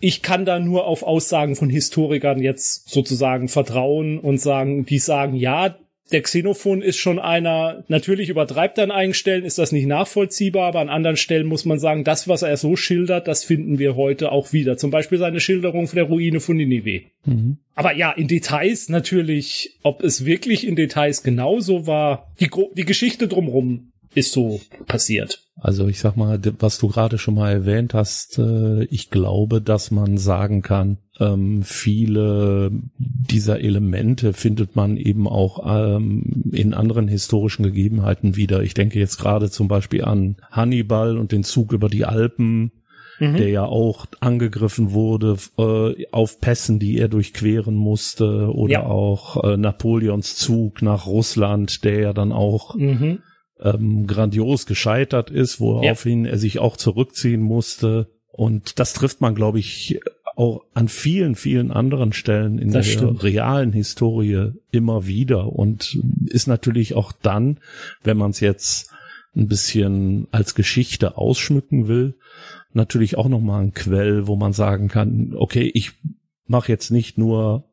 ich kann da nur auf Aussagen von Historikern jetzt sozusagen vertrauen und sagen, die sagen, ja, der Xenophon ist schon einer, natürlich übertreibt er an einigen Stellen, ist das nicht nachvollziehbar, aber an anderen Stellen muss man sagen, das, was er so schildert, das finden wir heute auch wieder. Zum Beispiel seine Schilderung von der Ruine von Ninive. Mhm. Aber ja, in Details natürlich, ob es wirklich in Details genauso war, die, die Geschichte drumrum ist so passiert. Also ich sag mal, was du gerade schon mal erwähnt hast, äh, ich glaube, dass man sagen kann, ähm, viele dieser Elemente findet man eben auch ähm, in anderen historischen Gegebenheiten wieder. Ich denke jetzt gerade zum Beispiel an Hannibal und den Zug über die Alpen, mhm. der ja auch angegriffen wurde äh, auf Pässen, die er durchqueren musste, oder ja. auch äh, Napoleons Zug nach Russland, der ja dann auch mhm ähm, grandios gescheitert ist, woraufhin ja. er sich auch zurückziehen musste. Und das trifft man, glaube ich, auch an vielen, vielen anderen Stellen in das der stimmt. realen Historie immer wieder und ist natürlich auch dann, wenn man es jetzt ein bisschen als Geschichte ausschmücken will, natürlich auch nochmal ein Quell, wo man sagen kann, okay, ich mache jetzt nicht nur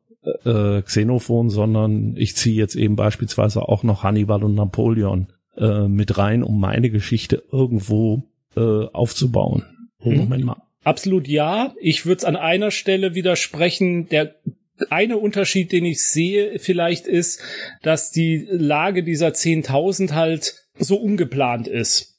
äh, Xenophon, sondern ich ziehe jetzt eben beispielsweise auch noch Hannibal und Napoleon äh, mit rein, um meine Geschichte irgendwo äh, aufzubauen. Hm. Moment mal. Absolut ja. Ich würde es an einer Stelle widersprechen. Der eine Unterschied, den ich sehe, vielleicht ist, dass die Lage dieser 10.000 halt so ungeplant ist.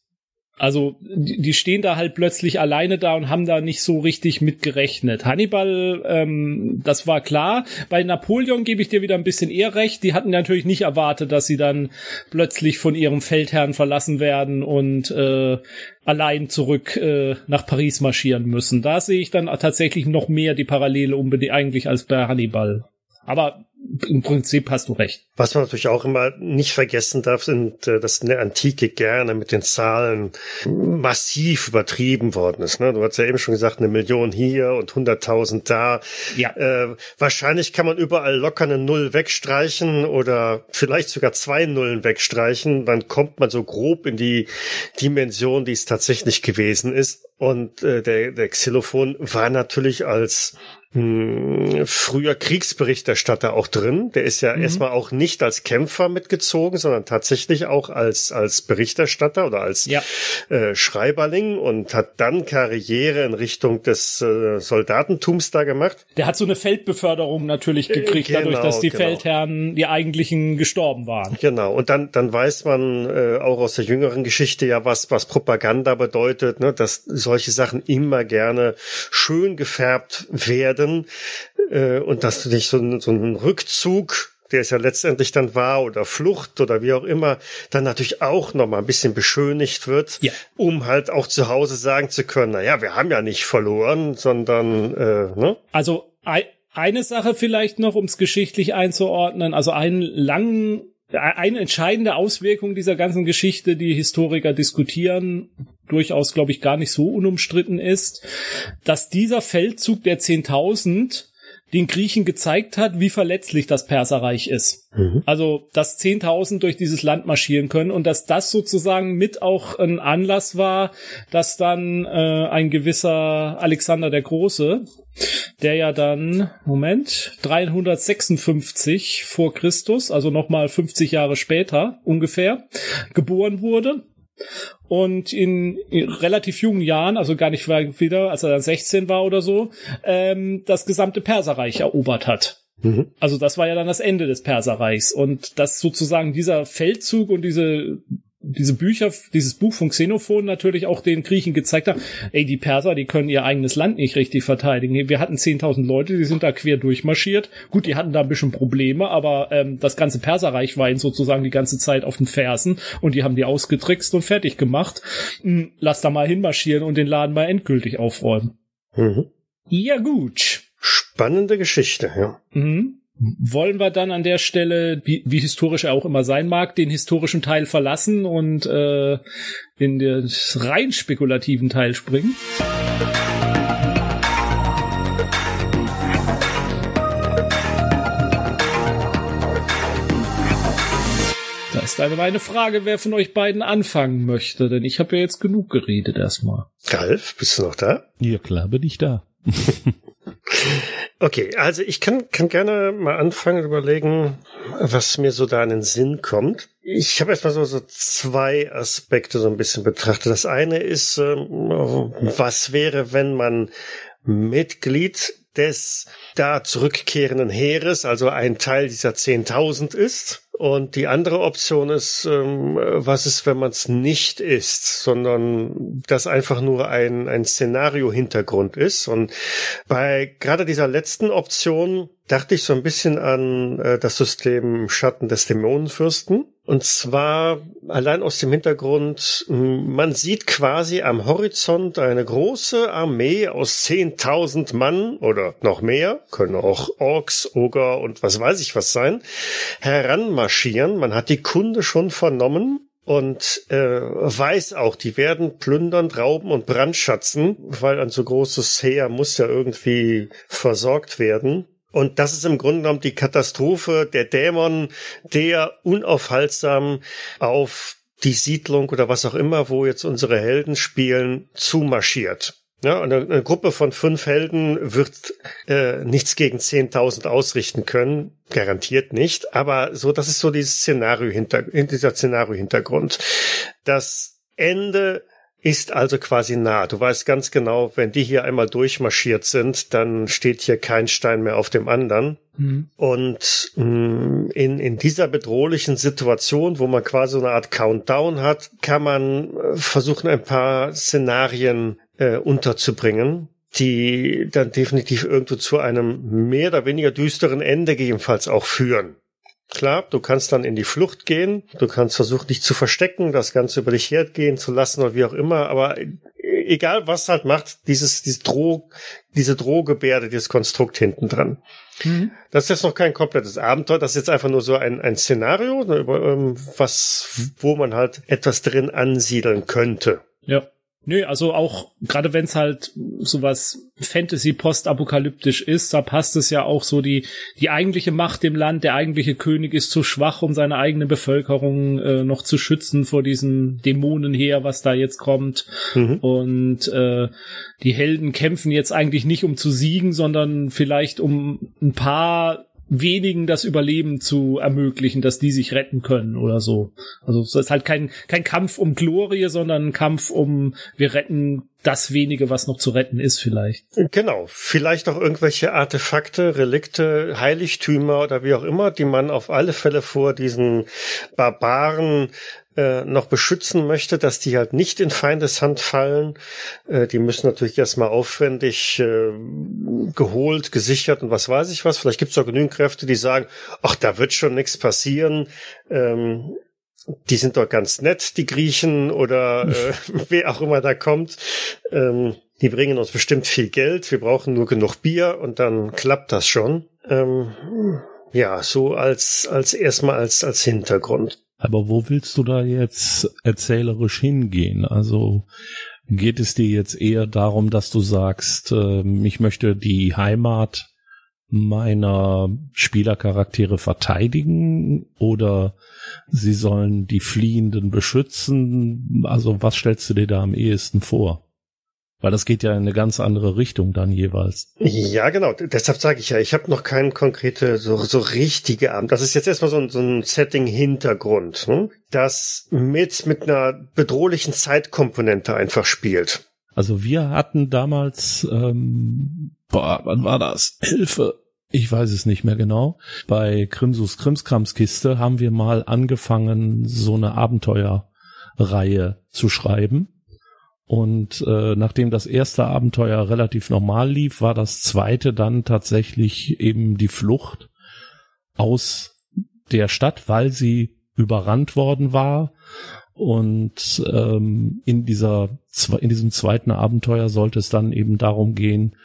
Also die stehen da halt plötzlich alleine da und haben da nicht so richtig mitgerechnet. Hannibal, ähm, das war klar. Bei Napoleon gebe ich dir wieder ein bisschen eher recht. Die hatten natürlich nicht erwartet, dass sie dann plötzlich von ihrem Feldherrn verlassen werden und äh, allein zurück äh, nach Paris marschieren müssen. Da sehe ich dann tatsächlich noch mehr die Parallele unbedingt eigentlich als bei Hannibal. Aber im Prinzip hast du recht. Was man natürlich auch immer nicht vergessen darf, sind, äh, dass in der Antike gerne mit den Zahlen massiv übertrieben worden ist. Ne? Du hast ja eben schon gesagt, eine Million hier und hunderttausend da. Ja. Äh, wahrscheinlich kann man überall locker eine Null wegstreichen oder vielleicht sogar zwei Nullen wegstreichen. Dann kommt man so grob in die Dimension, die es tatsächlich gewesen ist. Und äh, der, der Xylophon war natürlich als hm, früher Kriegsberichterstatter auch drin. Der ist ja mhm. erstmal auch nicht als Kämpfer mitgezogen, sondern tatsächlich auch als, als Berichterstatter oder als ja. äh, Schreiberling und hat dann Karriere in Richtung des äh, Soldatentums da gemacht. Der hat so eine Feldbeförderung natürlich äh, gekriegt, äh, genau, dadurch, dass die genau. Feldherren die eigentlichen gestorben waren. Genau. Und dann, dann weiß man äh, auch aus der jüngeren Geschichte ja, was, was Propaganda bedeutet, ne? dass solche Sachen immer gerne schön gefärbt werden werden äh, und dass du dich so, so einen Rückzug der es ja letztendlich dann war oder Flucht oder wie auch immer, dann natürlich auch noch mal ein bisschen beschönigt wird, ja. um halt auch zu Hause sagen zu können, na ja, wir haben ja nicht verloren, sondern äh, ne? Also eine Sache vielleicht noch, um es geschichtlich einzuordnen, also einen langen eine entscheidende Auswirkung dieser ganzen Geschichte, die Historiker diskutieren, durchaus, glaube ich, gar nicht so unumstritten ist, dass dieser Feldzug der 10.000 den Griechen gezeigt hat, wie verletzlich das Perserreich ist. Mhm. Also, dass 10.000 durch dieses Land marschieren können und dass das sozusagen mit auch ein Anlass war, dass dann äh, ein gewisser Alexander der Große, der ja dann, Moment, 356 vor Christus, also nochmal 50 Jahre später ungefähr, geboren wurde und in, in, relativ jungen Jahren, also gar nicht wieder, als er dann 16 war oder so, ähm, das gesamte Perserreich erobert hat. Mhm. Also das war ja dann das Ende des Perserreichs und dass sozusagen dieser Feldzug und diese diese Bücher, dieses Buch von Xenophon natürlich auch den Griechen gezeigt haben, ey, die Perser, die können ihr eigenes Land nicht richtig verteidigen. Wir hatten 10.000 Leute, die sind da quer durchmarschiert. Gut, die hatten da ein bisschen Probleme, aber ähm, das ganze Perserreich war ihnen sozusagen die ganze Zeit auf den Fersen und die haben die ausgetrickst und fertig gemacht. Hm, lass da mal hinmarschieren und den Laden mal endgültig aufräumen. Mhm. Ja, gut. Spannende Geschichte, ja. Mhm wollen wir dann an der Stelle, wie, wie historisch er auch immer sein mag, den historischen Teil verlassen und äh, in den rein spekulativen Teil springen? Da ist eine meine Frage, wer von euch beiden anfangen möchte, denn ich habe ja jetzt genug geredet erstmal. Ralf, bist du noch da? Ja, klar bin ich da. Okay, also ich kann, kann gerne mal anfangen überlegen, was mir so da in den Sinn kommt. Ich habe erstmal so, so zwei Aspekte so ein bisschen betrachtet. Das eine ist, ähm, was wäre, wenn man Mitglied des da zurückkehrenden Heeres, also ein Teil dieser 10.000 ist? Und die andere Option ist, ähm, was ist, wenn man es nicht ist, sondern das einfach nur ein, ein Szenario-Hintergrund ist. Und bei gerade dieser letzten Option dachte ich so ein bisschen an äh, das System Schatten des Dämonenfürsten. Und zwar allein aus dem Hintergrund, man sieht quasi am Horizont eine große Armee aus 10.000 Mann oder noch mehr, können auch Orks, Oger und was weiß ich was sein, heranmarschieren. Man hat die Kunde schon vernommen und äh, weiß auch, die werden plündern, rauben und brandschatzen, weil ein so großes Heer muss ja irgendwie versorgt werden. Und das ist im Grunde genommen die Katastrophe der Dämon, der unaufhaltsam auf die Siedlung oder was auch immer, wo jetzt unsere Helden spielen, zumarschiert. Ja, eine, eine Gruppe von fünf Helden wird äh, nichts gegen 10.000 ausrichten können, garantiert nicht. Aber so, das ist so dieses Szenario hinter, dieser Szenario-Hintergrund. Das Ende ist also quasi nah. Du weißt ganz genau, wenn die hier einmal durchmarschiert sind, dann steht hier kein Stein mehr auf dem anderen. Mhm. Und mh, mm, in, in dieser bedrohlichen Situation, wo man quasi eine Art Countdown hat, kann man äh, versuchen, ein paar Szenarien äh, unterzubringen, die dann definitiv irgendwo zu einem mehr oder weniger düsteren Ende gegebenenfalls auch führen. Klar, du kannst dann in die Flucht gehen, du kannst versuchen, dich zu verstecken, das Ganze über dich hergehen zu lassen oder wie auch immer, aber egal was halt macht, dieses, dieses Droh, diese Drohgebärde, dieses Konstrukt hinten dran. Mhm. Das ist jetzt noch kein komplettes Abenteuer, das ist jetzt einfach nur so ein, ein Szenario, ne, über, ähm, was, wo man halt etwas drin ansiedeln könnte. Ja. Nö, also auch gerade wenn es halt sowas Fantasy postapokalyptisch ist, da passt es ja auch so die die eigentliche Macht im Land, der eigentliche König ist zu schwach, um seine eigene Bevölkerung äh, noch zu schützen vor diesen Dämonen her, was da jetzt kommt. Mhm. Und äh, die Helden kämpfen jetzt eigentlich nicht um zu siegen, sondern vielleicht um ein paar wenigen das Überleben zu ermöglichen, dass die sich retten können oder so. Also es ist halt kein, kein Kampf um Glorie, sondern ein Kampf um, wir retten das wenige, was noch zu retten ist vielleicht. Genau. Vielleicht auch irgendwelche Artefakte, Relikte, Heiligtümer oder wie auch immer, die man auf alle Fälle vor diesen Barbaren äh, noch beschützen möchte, dass die halt nicht in Feindeshand fallen. Äh, die müssen natürlich erstmal aufwendig äh, geholt, gesichert und was weiß ich was. Vielleicht gibt es auch genügend Kräfte, die sagen, ach, da wird schon nichts passieren. Ähm, die sind doch ganz nett, die Griechen oder äh, wer auch immer da kommt. Ähm, die bringen uns bestimmt viel Geld. Wir brauchen nur genug Bier und dann klappt das schon. Ähm, ja, so als, als erstmal als, als Hintergrund. Aber wo willst du da jetzt erzählerisch hingehen? Also geht es dir jetzt eher darum, dass du sagst, äh, ich möchte die Heimat meiner Spielercharaktere verteidigen oder sie sollen die Fliehenden beschützen? Also was stellst du dir da am ehesten vor? Weil das geht ja in eine ganz andere Richtung dann jeweils. Ja, genau. Deshalb sage ich ja, ich habe noch keine konkrete, so, so richtige Abend. Das ist jetzt erstmal so ein, so ein Setting-Hintergrund, hm? das mit, mit einer bedrohlichen Zeitkomponente einfach spielt. Also wir hatten damals, ähm, boah, wann war das? Hilfe. Ich weiß es nicht mehr genau. Bei Krimsus Krimskramskiste haben wir mal angefangen, so eine Abenteuerreihe zu schreiben. Und äh, nachdem das erste Abenteuer relativ normal lief, war das zweite dann tatsächlich eben die Flucht aus der Stadt, weil sie überrannt worden war und ähm, in dieser in diesem zweiten Abenteuer sollte es dann eben darum gehen,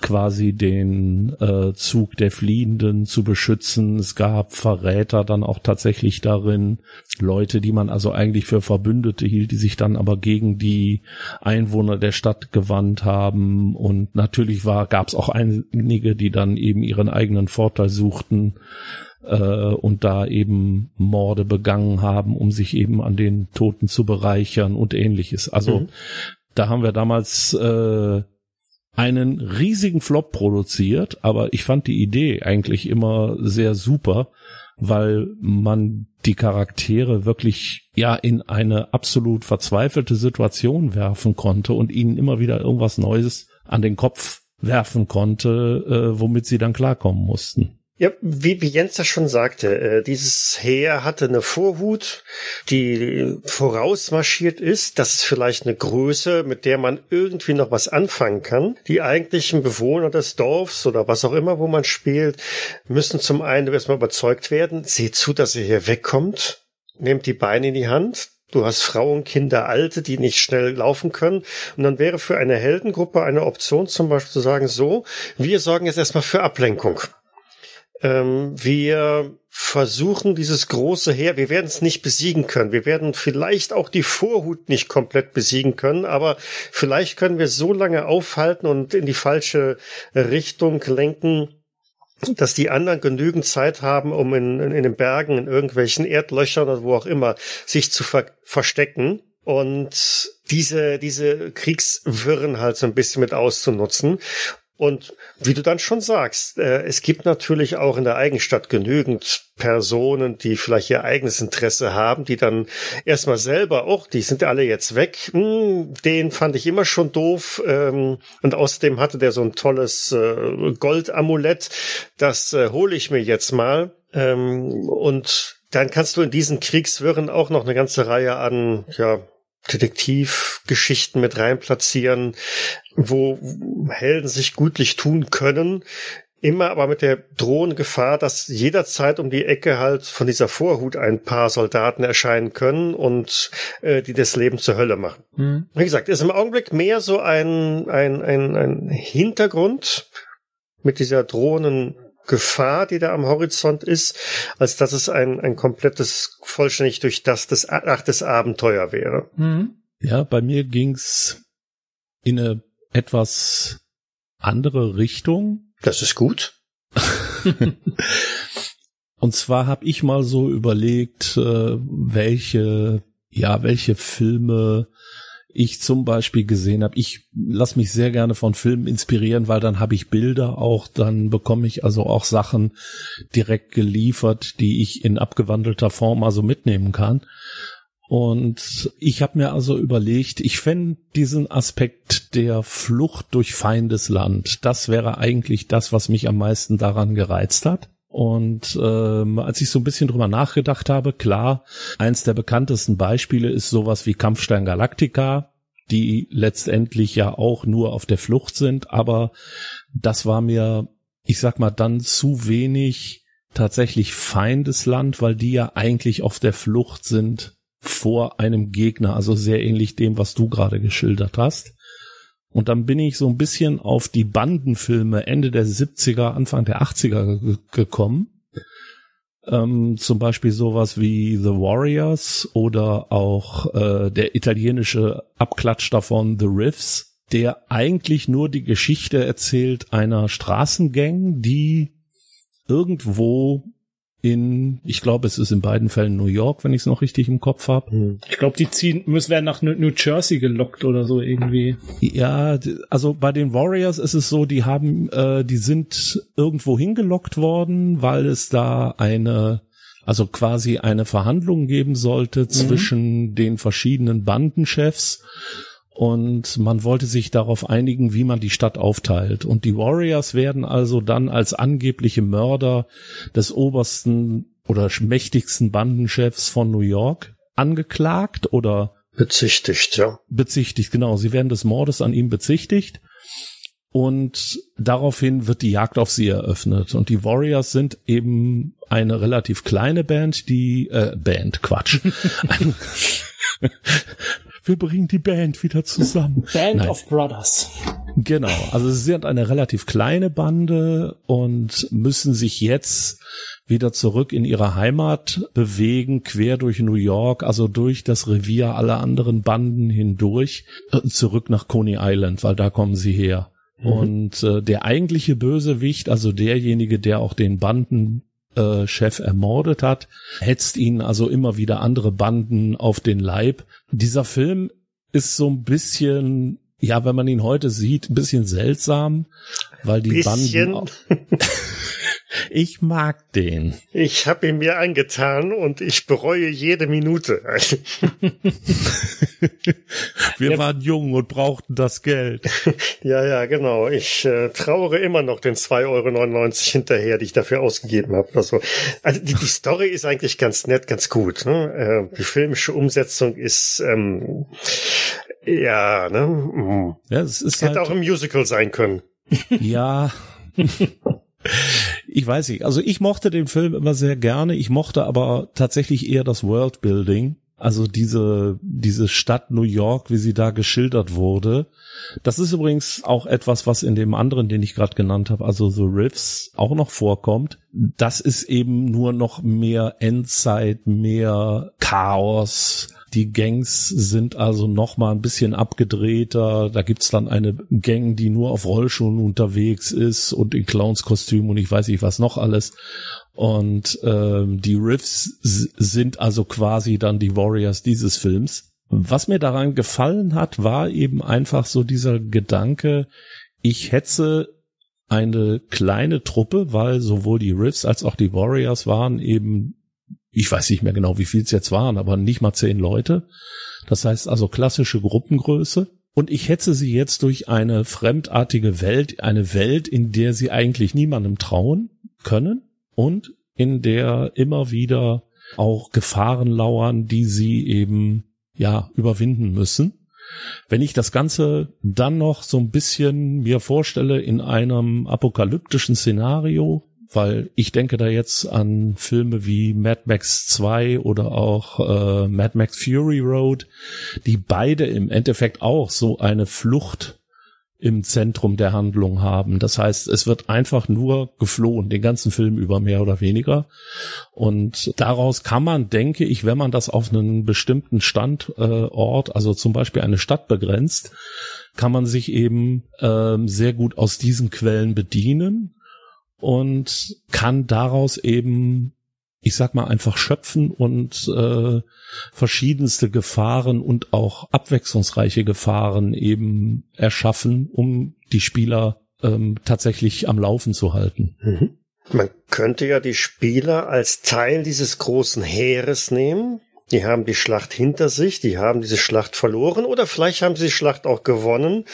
quasi den äh, Zug der Fliehenden zu beschützen. Es gab Verräter dann auch tatsächlich darin, Leute, die man also eigentlich für Verbündete hielt, die sich dann aber gegen die Einwohner der Stadt gewandt haben. Und natürlich war, gab es auch einige, die dann eben ihren eigenen Vorteil suchten und da eben Morde begangen haben, um sich eben an den Toten zu bereichern und ähnliches. Also mhm. da haben wir damals äh, einen riesigen Flop produziert, aber ich fand die Idee eigentlich immer sehr super, weil man die Charaktere wirklich ja in eine absolut verzweifelte Situation werfen konnte und ihnen immer wieder irgendwas Neues an den Kopf werfen konnte, äh, womit sie dann klarkommen mussten. Ja, wie, wie Jens das schon sagte, äh, dieses Heer hatte eine Vorhut, die vorausmarschiert ist. Das ist vielleicht eine Größe, mit der man irgendwie noch was anfangen kann. Die eigentlichen Bewohner des Dorfs oder was auch immer, wo man spielt, müssen zum einen erstmal überzeugt werden, seht zu, dass ihr hier wegkommt, nehmt die Beine in die Hand, Du hast Frauen, Kinder, Alte, die nicht schnell laufen können. Und dann wäre für eine Heldengruppe eine Option zum Beispiel zu sagen, so, wir sorgen jetzt erstmal für Ablenkung. Ähm, wir versuchen dieses große Heer, wir werden es nicht besiegen können. Wir werden vielleicht auch die Vorhut nicht komplett besiegen können, aber vielleicht können wir so lange aufhalten und in die falsche Richtung lenken, dass die anderen genügend Zeit haben, um in, in, in den Bergen, in irgendwelchen Erdlöchern oder wo auch immer, sich zu ver verstecken und diese, diese Kriegswirren halt so ein bisschen mit auszunutzen. Und wie du dann schon sagst, äh, es gibt natürlich auch in der Eigenstadt genügend Personen, die vielleicht ihr eigenes Interesse haben, die dann erstmal selber, oh, die sind alle jetzt weg, hm, den fand ich immer schon doof. Ähm, und außerdem hatte der so ein tolles äh, Goldamulett, das äh, hole ich mir jetzt mal. Ähm, und dann kannst du in diesen Kriegswirren auch noch eine ganze Reihe an, ja, Detektivgeschichten mit rein platzieren, wo Helden sich gutlich tun können. Immer aber mit der drohenden Gefahr, dass jederzeit um die Ecke halt von dieser Vorhut ein paar Soldaten erscheinen können und äh, die das Leben zur Hölle machen. Mhm. Wie gesagt, ist im Augenblick mehr so ein, ein, ein, ein Hintergrund mit dieser drohenden Gefahr, die da am Horizont ist, als dass es ein, ein komplettes, vollständig durch das des achtes Abenteuer wäre. Mhm. Ja, bei mir ging's in eine etwas andere Richtung. Das ist gut. Und zwar habe ich mal so überlegt, äh, welche, ja, welche Filme ich zum Beispiel gesehen habe. Ich lass mich sehr gerne von Filmen inspirieren, weil dann habe ich Bilder auch, dann bekomme ich also auch Sachen direkt geliefert, die ich in abgewandelter Form also mitnehmen kann. Und ich habe mir also überlegt, ich fände diesen Aspekt der Flucht durch Feindesland, das wäre eigentlich das, was mich am meisten daran gereizt hat. Und ähm, als ich so ein bisschen drüber nachgedacht habe, klar, eins der bekanntesten Beispiele ist sowas wie Kampfstein Galactica, die letztendlich ja auch nur auf der Flucht sind, aber das war mir, ich sag mal, dann zu wenig tatsächlich Feindesland, weil die ja eigentlich auf der Flucht sind vor einem Gegner, also sehr ähnlich dem, was du gerade geschildert hast. Und dann bin ich so ein bisschen auf die Bandenfilme Ende der 70er, Anfang der 80er gekommen. Ähm, zum Beispiel sowas wie The Warriors oder auch äh, der italienische Abklatsch davon The Riffs, der eigentlich nur die Geschichte erzählt einer Straßengang, die irgendwo in, ich glaube, es ist in beiden Fällen New York, wenn ich es noch richtig im Kopf habe. Hm. Ich glaube, die ziehen, müssen werden nach New Jersey gelockt oder so irgendwie. Ja, also bei den Warriors ist es so, die haben, äh, die sind irgendwo hingelockt worden, weil es da eine also quasi eine Verhandlung geben sollte mhm. zwischen den verschiedenen Bandenchefs und man wollte sich darauf einigen, wie man die Stadt aufteilt. Und die Warriors werden also dann als angebliche Mörder des obersten oder mächtigsten Bandenchefs von New York angeklagt oder bezichtigt, ja. Bezichtigt, genau. Sie werden des Mordes an ihm bezichtigt. Und daraufhin wird die Jagd auf sie eröffnet. Und die Warriors sind eben eine relativ kleine Band, die äh, Band, Quatsch. wir bringen die Band wieder zusammen. Band Nein. of Brothers. Genau, also sie sind eine relativ kleine Bande und müssen sich jetzt wieder zurück in ihre Heimat bewegen, quer durch New York, also durch das Revier aller anderen Banden hindurch, äh, zurück nach Coney Island, weil da kommen sie her. Mhm. Und äh, der eigentliche Bösewicht, also derjenige, der auch den Bandenchef ermordet hat, hetzt ihnen also immer wieder andere Banden auf den Leib. Dieser Film ist so ein bisschen, ja, wenn man ihn heute sieht, ein bisschen seltsam, weil die bisschen. Banden. Ich mag den. Ich habe ihn mir angetan und ich bereue jede Minute. Wir ja. waren jung und brauchten das Geld. ja, ja, genau. Ich äh, trauere immer noch den 2,99 Euro hinterher, die ich dafür ausgegeben habe. Also, also die, die Story ist eigentlich ganz nett, ganz gut. Ne? Äh, die filmische Umsetzung ist ähm, ja, ne? Mhm. Ja, es ist Hätte halt auch ein Musical sein können. Ja. Ich weiß nicht. Also ich mochte den Film immer sehr gerne. Ich mochte aber tatsächlich eher das Worldbuilding. Also diese, diese Stadt New York, wie sie da geschildert wurde. Das ist übrigens auch etwas, was in dem anderen, den ich gerade genannt habe, also The Riffs, auch noch vorkommt. Das ist eben nur noch mehr Endzeit, mehr Chaos, die Gangs sind also noch mal ein bisschen abgedrehter. Da gibt's dann eine Gang, die nur auf Rollschuhen unterwegs ist und in Clownskostüm und ich weiß nicht was noch alles. Und ähm, die Riffs sind also quasi dann die Warriors dieses Films. Was mir daran gefallen hat, war eben einfach so dieser Gedanke, ich hetze eine kleine Truppe, weil sowohl die Riffs als auch die Warriors waren eben ich weiß nicht mehr genau, wie viel es jetzt waren, aber nicht mal zehn Leute. Das heißt also klassische Gruppengröße. Und ich hetze sie jetzt durch eine fremdartige Welt, eine Welt, in der sie eigentlich niemandem trauen können und in der immer wieder auch Gefahren lauern, die sie eben, ja, überwinden müssen. Wenn ich das Ganze dann noch so ein bisschen mir vorstelle in einem apokalyptischen Szenario, weil ich denke da jetzt an Filme wie Mad Max 2 oder auch äh, Mad Max Fury Road, die beide im Endeffekt auch so eine Flucht im Zentrum der Handlung haben. Das heißt, es wird einfach nur geflohen, den ganzen Film über mehr oder weniger. Und daraus kann man, denke ich, wenn man das auf einen bestimmten Standort, äh, also zum Beispiel eine Stadt begrenzt, kann man sich eben äh, sehr gut aus diesen Quellen bedienen und kann daraus eben, ich sag mal, einfach schöpfen und äh, verschiedenste Gefahren und auch abwechslungsreiche Gefahren eben erschaffen, um die Spieler ähm, tatsächlich am Laufen zu halten. Mhm. Man könnte ja die Spieler als Teil dieses großen Heeres nehmen, die haben die Schlacht hinter sich, die haben diese Schlacht verloren oder vielleicht haben sie die Schlacht auch gewonnen,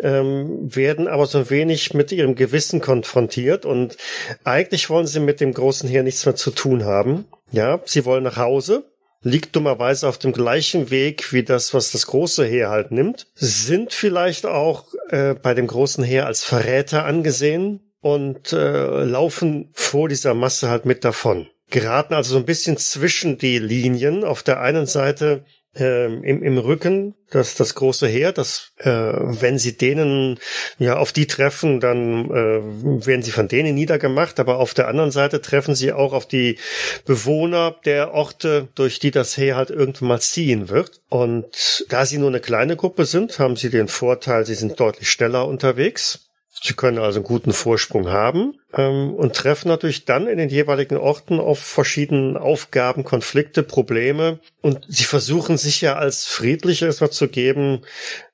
ähm, werden aber so wenig mit ihrem Gewissen konfrontiert und eigentlich wollen sie mit dem großen Heer nichts mehr zu tun haben. Ja, sie wollen nach Hause, liegt dummerweise auf dem gleichen Weg wie das, was das große Heer halt nimmt, sind vielleicht auch äh, bei dem großen Heer als Verräter angesehen und äh, laufen vor dieser Masse halt mit davon geraten also so ein bisschen zwischen die Linien. Auf der einen Seite ähm, im, im Rücken das, das große Heer, das, äh, wenn sie denen ja auf die treffen, dann äh, werden sie von denen niedergemacht, aber auf der anderen Seite treffen sie auch auf die Bewohner der Orte, durch die das Heer halt irgendwann mal ziehen wird. Und da sie nur eine kleine Gruppe sind, haben sie den Vorteil, sie sind deutlich schneller unterwegs Sie können also einen guten Vorsprung haben ähm, und treffen natürlich dann in den jeweiligen Orten auf verschiedenen Aufgaben, Konflikte, Probleme. Und sie versuchen sich ja als friedlich etwas zu geben,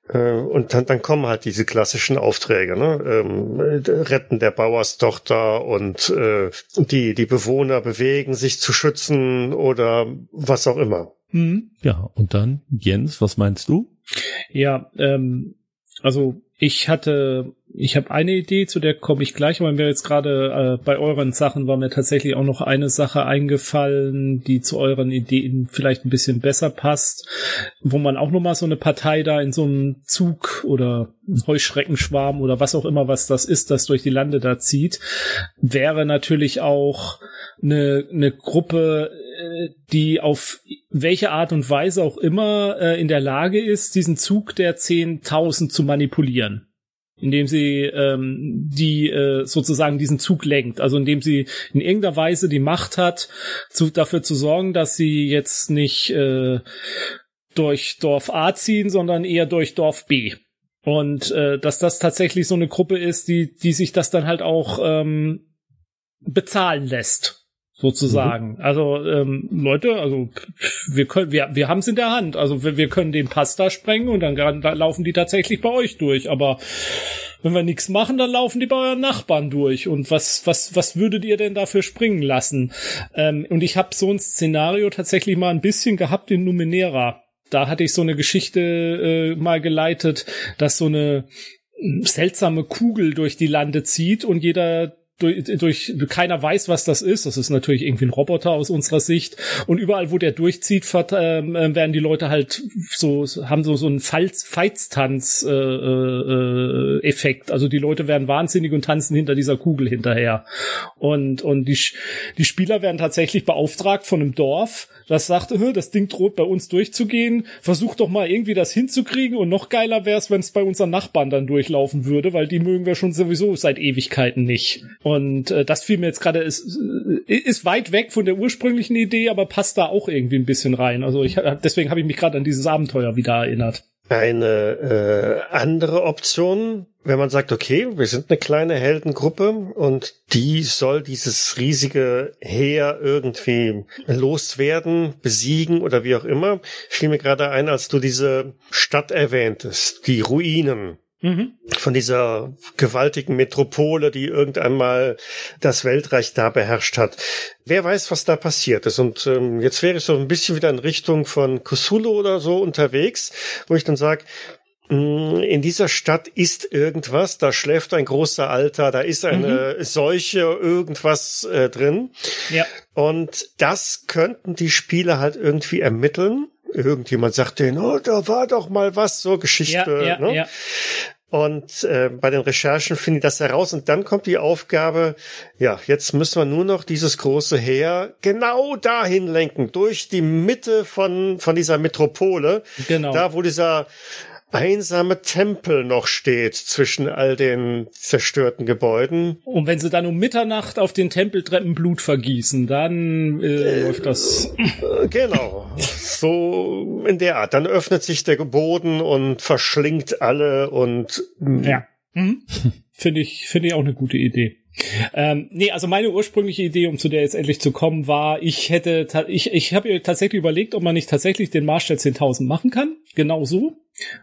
äh, und dann, dann kommen halt diese klassischen Aufträge, ne? Ähm, Retten der Bauerstochter und äh, die, die Bewohner bewegen, sich zu schützen oder was auch immer. Mhm. Ja, und dann, Jens, was meinst du? Ja, ähm, also ich hatte ich habe eine Idee, zu der komme ich gleich, aber mir jetzt gerade äh, bei euren Sachen war mir tatsächlich auch noch eine Sache eingefallen, die zu euren Ideen vielleicht ein bisschen besser passt, wo man auch nochmal so eine Partei da in so einem Zug oder Heuschreckenschwarm oder was auch immer, was das ist, das durch die Lande da zieht, wäre natürlich auch eine, eine Gruppe, äh, die auf welche Art und Weise auch immer äh, in der Lage ist, diesen Zug der 10.000 zu manipulieren indem sie ähm, die äh, sozusagen diesen Zug lenkt, also indem sie in irgendeiner Weise die Macht hat, zu, dafür zu sorgen, dass sie jetzt nicht äh, durch Dorf A ziehen, sondern eher durch Dorf B. Und äh, dass das tatsächlich so eine Gruppe ist, die, die sich das dann halt auch ähm, bezahlen lässt sozusagen. Mhm. Also ähm, Leute, also wir können, wir, wir haben es in der Hand. Also wir, wir können den Pasta sprengen und dann, dann laufen die tatsächlich bei euch durch. Aber wenn wir nichts machen, dann laufen die bei euren Nachbarn durch. Und was was was würdet ihr denn dafür springen lassen? Ähm, und ich habe so ein Szenario tatsächlich mal ein bisschen gehabt in Numenera. Da hatte ich so eine Geschichte äh, mal geleitet, dass so eine seltsame Kugel durch die Lande zieht und jeder durch, durch keiner weiß, was das ist. Das ist natürlich irgendwie ein Roboter aus unserer Sicht. Und überall, wo der durchzieht, ähm, äh, werden die Leute halt so haben so so einen Feitstanz äh, äh. Also die Leute werden wahnsinnig und tanzen hinter dieser Kugel hinterher. Und und die die Spieler werden tatsächlich beauftragt von einem Dorf, das sagte, das Ding droht bei uns durchzugehen. Versuch doch mal irgendwie das hinzukriegen. Und noch geiler wäre es, wenn es bei unseren Nachbarn dann durchlaufen würde, weil die mögen wir schon sowieso seit Ewigkeiten nicht. Und äh, das fiel mir jetzt gerade, ist, äh, ist weit weg von der ursprünglichen Idee, aber passt da auch irgendwie ein bisschen rein. Also ich, deswegen habe ich mich gerade an dieses Abenteuer wieder erinnert. Eine äh, andere Option, wenn man sagt, okay, wir sind eine kleine Heldengruppe und die soll dieses riesige Heer irgendwie loswerden, besiegen oder wie auch immer, fiel mir gerade ein, als du diese Stadt erwähntest, die Ruinen. Mhm. Von dieser gewaltigen Metropole, die irgendwann mal das Weltreich da beherrscht hat. Wer weiß, was da passiert ist. Und ähm, jetzt wäre ich so ein bisschen wieder in Richtung von Cthulhu oder so unterwegs, wo ich dann sage, mm, in dieser Stadt ist irgendwas, da schläft ein großer Alter, da ist eine mhm. Seuche, irgendwas äh, drin. Ja. Und das könnten die Spieler halt irgendwie ermitteln irgendjemand sagt denen, oh, da war doch mal was, so Geschichte. Ja, ja, ne? ja. Und äh, bei den Recherchen finde ich das heraus. Und dann kommt die Aufgabe, ja, jetzt müssen wir nur noch dieses große Heer genau dahin lenken, durch die Mitte von, von dieser Metropole. Genau. Da, wo dieser einsame Tempel noch steht zwischen all den zerstörten Gebäuden. Und wenn sie dann um Mitternacht auf den Tempeltreppen Blut vergießen, dann äh, äh, läuft das. Äh, genau. so in der Art. Dann öffnet sich der Boden und verschlingt alle und. Ja. Mhm. Finde ich, finde ich auch eine gute Idee. Ähm, nee, also meine ursprüngliche Idee, um zu der jetzt endlich zu kommen, war, ich hätte, ich, ich habe tatsächlich überlegt, ob man nicht tatsächlich den Marsch der 10.000 machen kann. Genau so.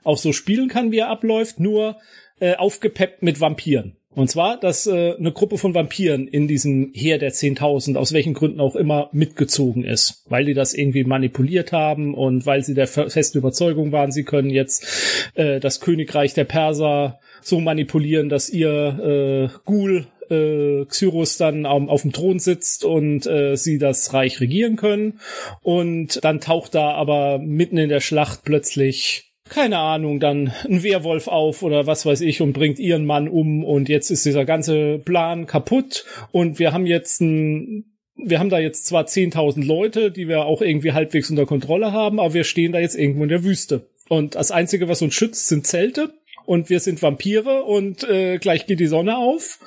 Auch so spielen kann, wie er abläuft, nur äh, aufgepeppt mit Vampiren. Und zwar, dass äh, eine Gruppe von Vampiren in diesem Heer der 10.000, aus welchen Gründen auch immer, mitgezogen ist. Weil die das irgendwie manipuliert haben und weil sie der festen Überzeugung waren, sie können jetzt äh, das Königreich der Perser so manipulieren, dass ihr äh, Ghoul äh, Xyrus dann auf, auf dem Thron sitzt und äh, sie das Reich regieren können. Und dann taucht da aber mitten in der Schlacht plötzlich keine Ahnung, dann ein Werwolf auf oder was weiß ich und bringt ihren Mann um und jetzt ist dieser ganze Plan kaputt und wir haben jetzt ein wir haben da jetzt zwar 10.000 Leute, die wir auch irgendwie halbwegs unter Kontrolle haben, aber wir stehen da jetzt irgendwo in der Wüste. Und das Einzige, was uns schützt, sind Zelte. Und wir sind Vampire und äh, gleich geht die Sonne auf.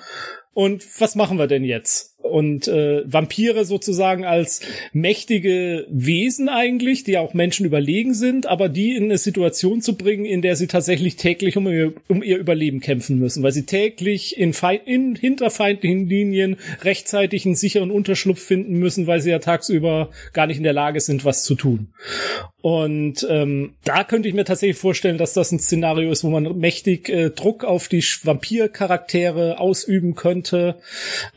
Und was machen wir denn jetzt? Und äh, Vampire sozusagen als mächtige Wesen eigentlich, die auch Menschen überlegen sind, aber die in eine Situation zu bringen, in der sie tatsächlich täglich um ihr, um ihr Überleben kämpfen müssen, weil sie täglich in, Feind, in hinterfeindlichen Linien rechtzeitig einen sicheren Unterschlupf finden müssen, weil sie ja tagsüber gar nicht in der Lage sind, was zu tun. Und ähm, da könnte ich mir tatsächlich vorstellen, dass das ein Szenario ist, wo man mächtig äh, Druck auf die Vampircharaktere ausüben könnte.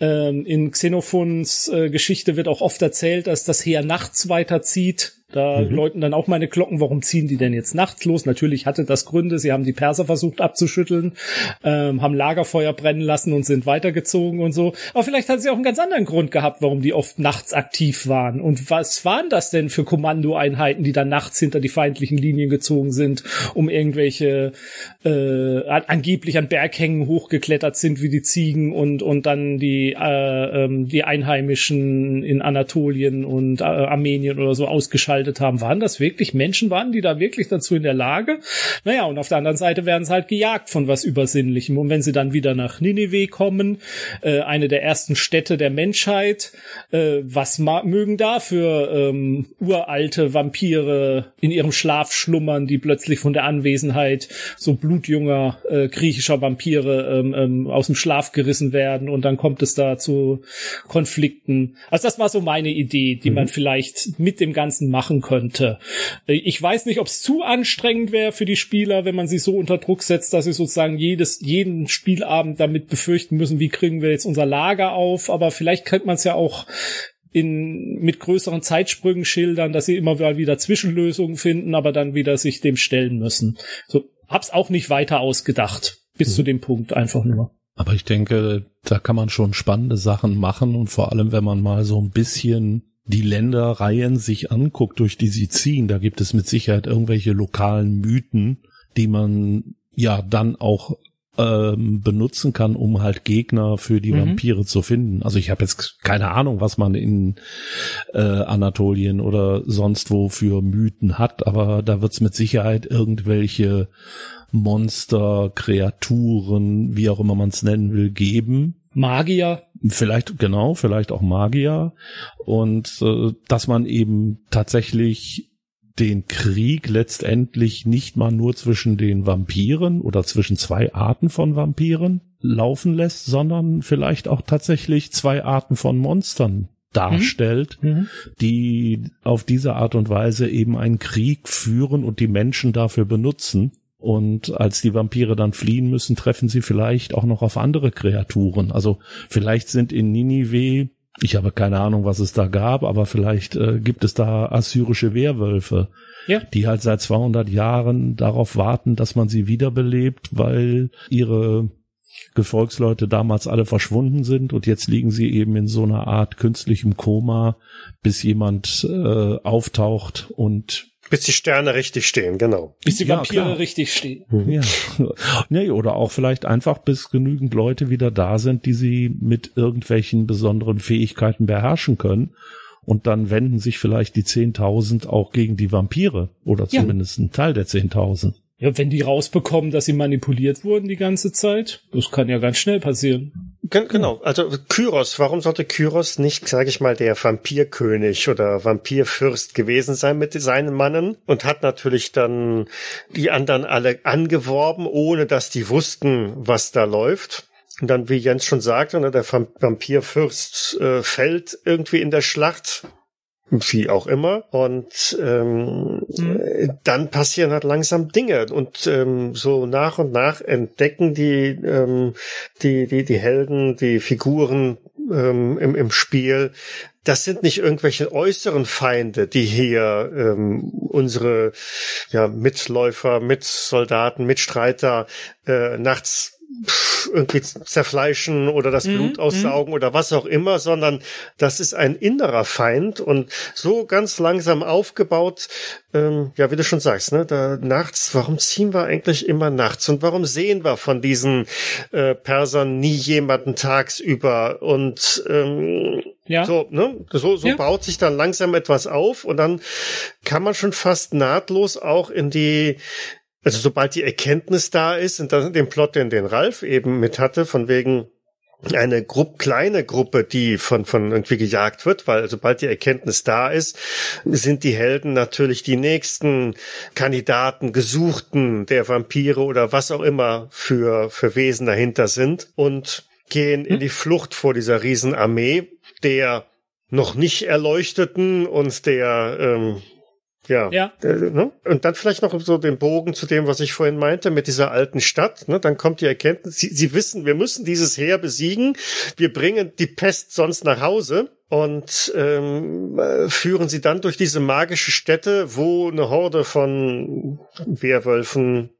Ähm, in Xenophons äh, Geschichte wird auch oft erzählt, dass das Heer nachts weiterzieht da mhm. läuten dann auch meine Glocken, warum ziehen die denn jetzt nachts los? Natürlich hatte das Gründe, sie haben die Perser versucht abzuschütteln, ähm, haben Lagerfeuer brennen lassen und sind weitergezogen und so. Aber vielleicht hat sie auch einen ganz anderen Grund gehabt, warum die oft nachts aktiv waren. Und was waren das denn für Kommandoeinheiten, die dann nachts hinter die feindlichen Linien gezogen sind, um irgendwelche äh, angeblich an Berghängen hochgeklettert sind wie die Ziegen und, und dann die, äh, ähm, die Einheimischen in Anatolien und äh, Armenien oder so ausgeschaltet geschaltet haben, waren das wirklich Menschen, waren die da wirklich dazu in der Lage? Naja, und auf der anderen Seite werden sie halt gejagt von was Übersinnlichem. Und wenn sie dann wieder nach Ninive kommen, äh, eine der ersten Städte der Menschheit, äh, was mögen da für ähm, uralte Vampire in ihrem Schlaf schlummern, die plötzlich von der Anwesenheit so blutjunger äh, griechischer Vampire ähm, ähm, aus dem Schlaf gerissen werden und dann kommt es da zu Konflikten. Also das war so meine Idee, die mhm. man vielleicht mit dem Ganzen machen machen könnte. Ich weiß nicht, ob es zu anstrengend wäre für die Spieler, wenn man sie so unter Druck setzt, dass sie sozusagen jedes, jeden Spielabend damit befürchten müssen, wie kriegen wir jetzt unser Lager auf. Aber vielleicht könnte man es ja auch in, mit größeren Zeitsprüngen schildern, dass sie immer wieder Zwischenlösungen finden, aber dann wieder sich dem stellen müssen. So, hab's auch nicht weiter ausgedacht. Bis mhm. zu dem Punkt einfach nur. Aber ich denke, da kann man schon spannende Sachen machen und vor allem, wenn man mal so ein bisschen die Länderreihen sich anguckt, durch die sie ziehen, da gibt es mit Sicherheit irgendwelche lokalen Mythen, die man ja dann auch ähm, benutzen kann, um halt Gegner für die mhm. Vampire zu finden. Also ich habe jetzt keine Ahnung, was man in äh, Anatolien oder sonst wo für Mythen hat, aber da wird es mit Sicherheit irgendwelche Monster, Kreaturen, wie auch immer man es nennen will, geben. Magier. Vielleicht, genau, vielleicht auch Magier. Und äh, dass man eben tatsächlich den Krieg letztendlich nicht mal nur zwischen den Vampiren oder zwischen zwei Arten von Vampiren laufen lässt, sondern vielleicht auch tatsächlich zwei Arten von Monstern darstellt, mhm. mhm. die auf diese Art und Weise eben einen Krieg führen und die Menschen dafür benutzen. Und als die Vampire dann fliehen müssen, treffen sie vielleicht auch noch auf andere Kreaturen. Also vielleicht sind in Ninive, ich habe keine Ahnung, was es da gab, aber vielleicht äh, gibt es da assyrische Werwölfe, ja. die halt seit 200 Jahren darauf warten, dass man sie wiederbelebt, weil ihre Gefolgsleute damals alle verschwunden sind und jetzt liegen sie eben in so einer Art künstlichem Koma, bis jemand äh, auftaucht und bis die Sterne richtig stehen, genau. Bis die Vampire klar. richtig stehen. Mhm. Ja. nee, oder auch vielleicht einfach, bis genügend Leute wieder da sind, die sie mit irgendwelchen besonderen Fähigkeiten beherrschen können. Und dann wenden sich vielleicht die 10.000 auch gegen die Vampire. Oder zumindest ja. ein Teil der 10.000. Ja, wenn die rausbekommen, dass sie manipuliert wurden die ganze Zeit, das kann ja ganz schnell passieren. Genau, also Kyros, warum sollte Kyros nicht, sage ich mal, der Vampirkönig oder Vampirfürst gewesen sein mit seinen Mannen und hat natürlich dann die anderen alle angeworben, ohne dass die wussten, was da läuft. Und dann, wie Jens schon sagte, ne, der Vampirfürst äh, fällt irgendwie in der Schlacht wie auch immer. Und ähm, mhm. dann passieren halt langsam Dinge und ähm, so nach und nach entdecken die ähm, die die die Helden, die Figuren ähm, im, im Spiel. Das sind nicht irgendwelche äußeren Feinde, die hier ähm, unsere ja, Mitläufer, Mitsoldaten, Mitstreiter äh, nachts irgendwie zerfleischen oder das mhm, Blut mhm. aussaugen oder was auch immer, sondern das ist ein innerer Feind und so ganz langsam aufgebaut, ähm, ja, wie du schon sagst, ne, da nachts, warum ziehen wir eigentlich immer nachts und warum sehen wir von diesen äh, Persern nie jemanden tagsüber und ähm, ja. So, ne? So, so ja. baut sich dann langsam etwas auf und dann kann man schon fast nahtlos auch in die also sobald die Erkenntnis da ist, und das den Plot, den den Ralf eben mit hatte, von wegen, eine Gruppe, kleine Gruppe, die von, von irgendwie gejagt wird, weil sobald die Erkenntnis da ist, sind die Helden natürlich die nächsten Kandidaten, Gesuchten der Vampire oder was auch immer für, für Wesen dahinter sind und gehen in hm? die Flucht vor dieser Riesenarmee der noch nicht erleuchteten und der ähm, ja. ja. Äh, ne? Und dann vielleicht noch so den Bogen zu dem, was ich vorhin meinte, mit dieser alten Stadt. Ne? Dann kommt die Erkenntnis, sie, sie wissen, wir müssen dieses Heer besiegen. Wir bringen die Pest sonst nach Hause und ähm, äh, führen sie dann durch diese magische Stätte, wo eine Horde von Werwölfen,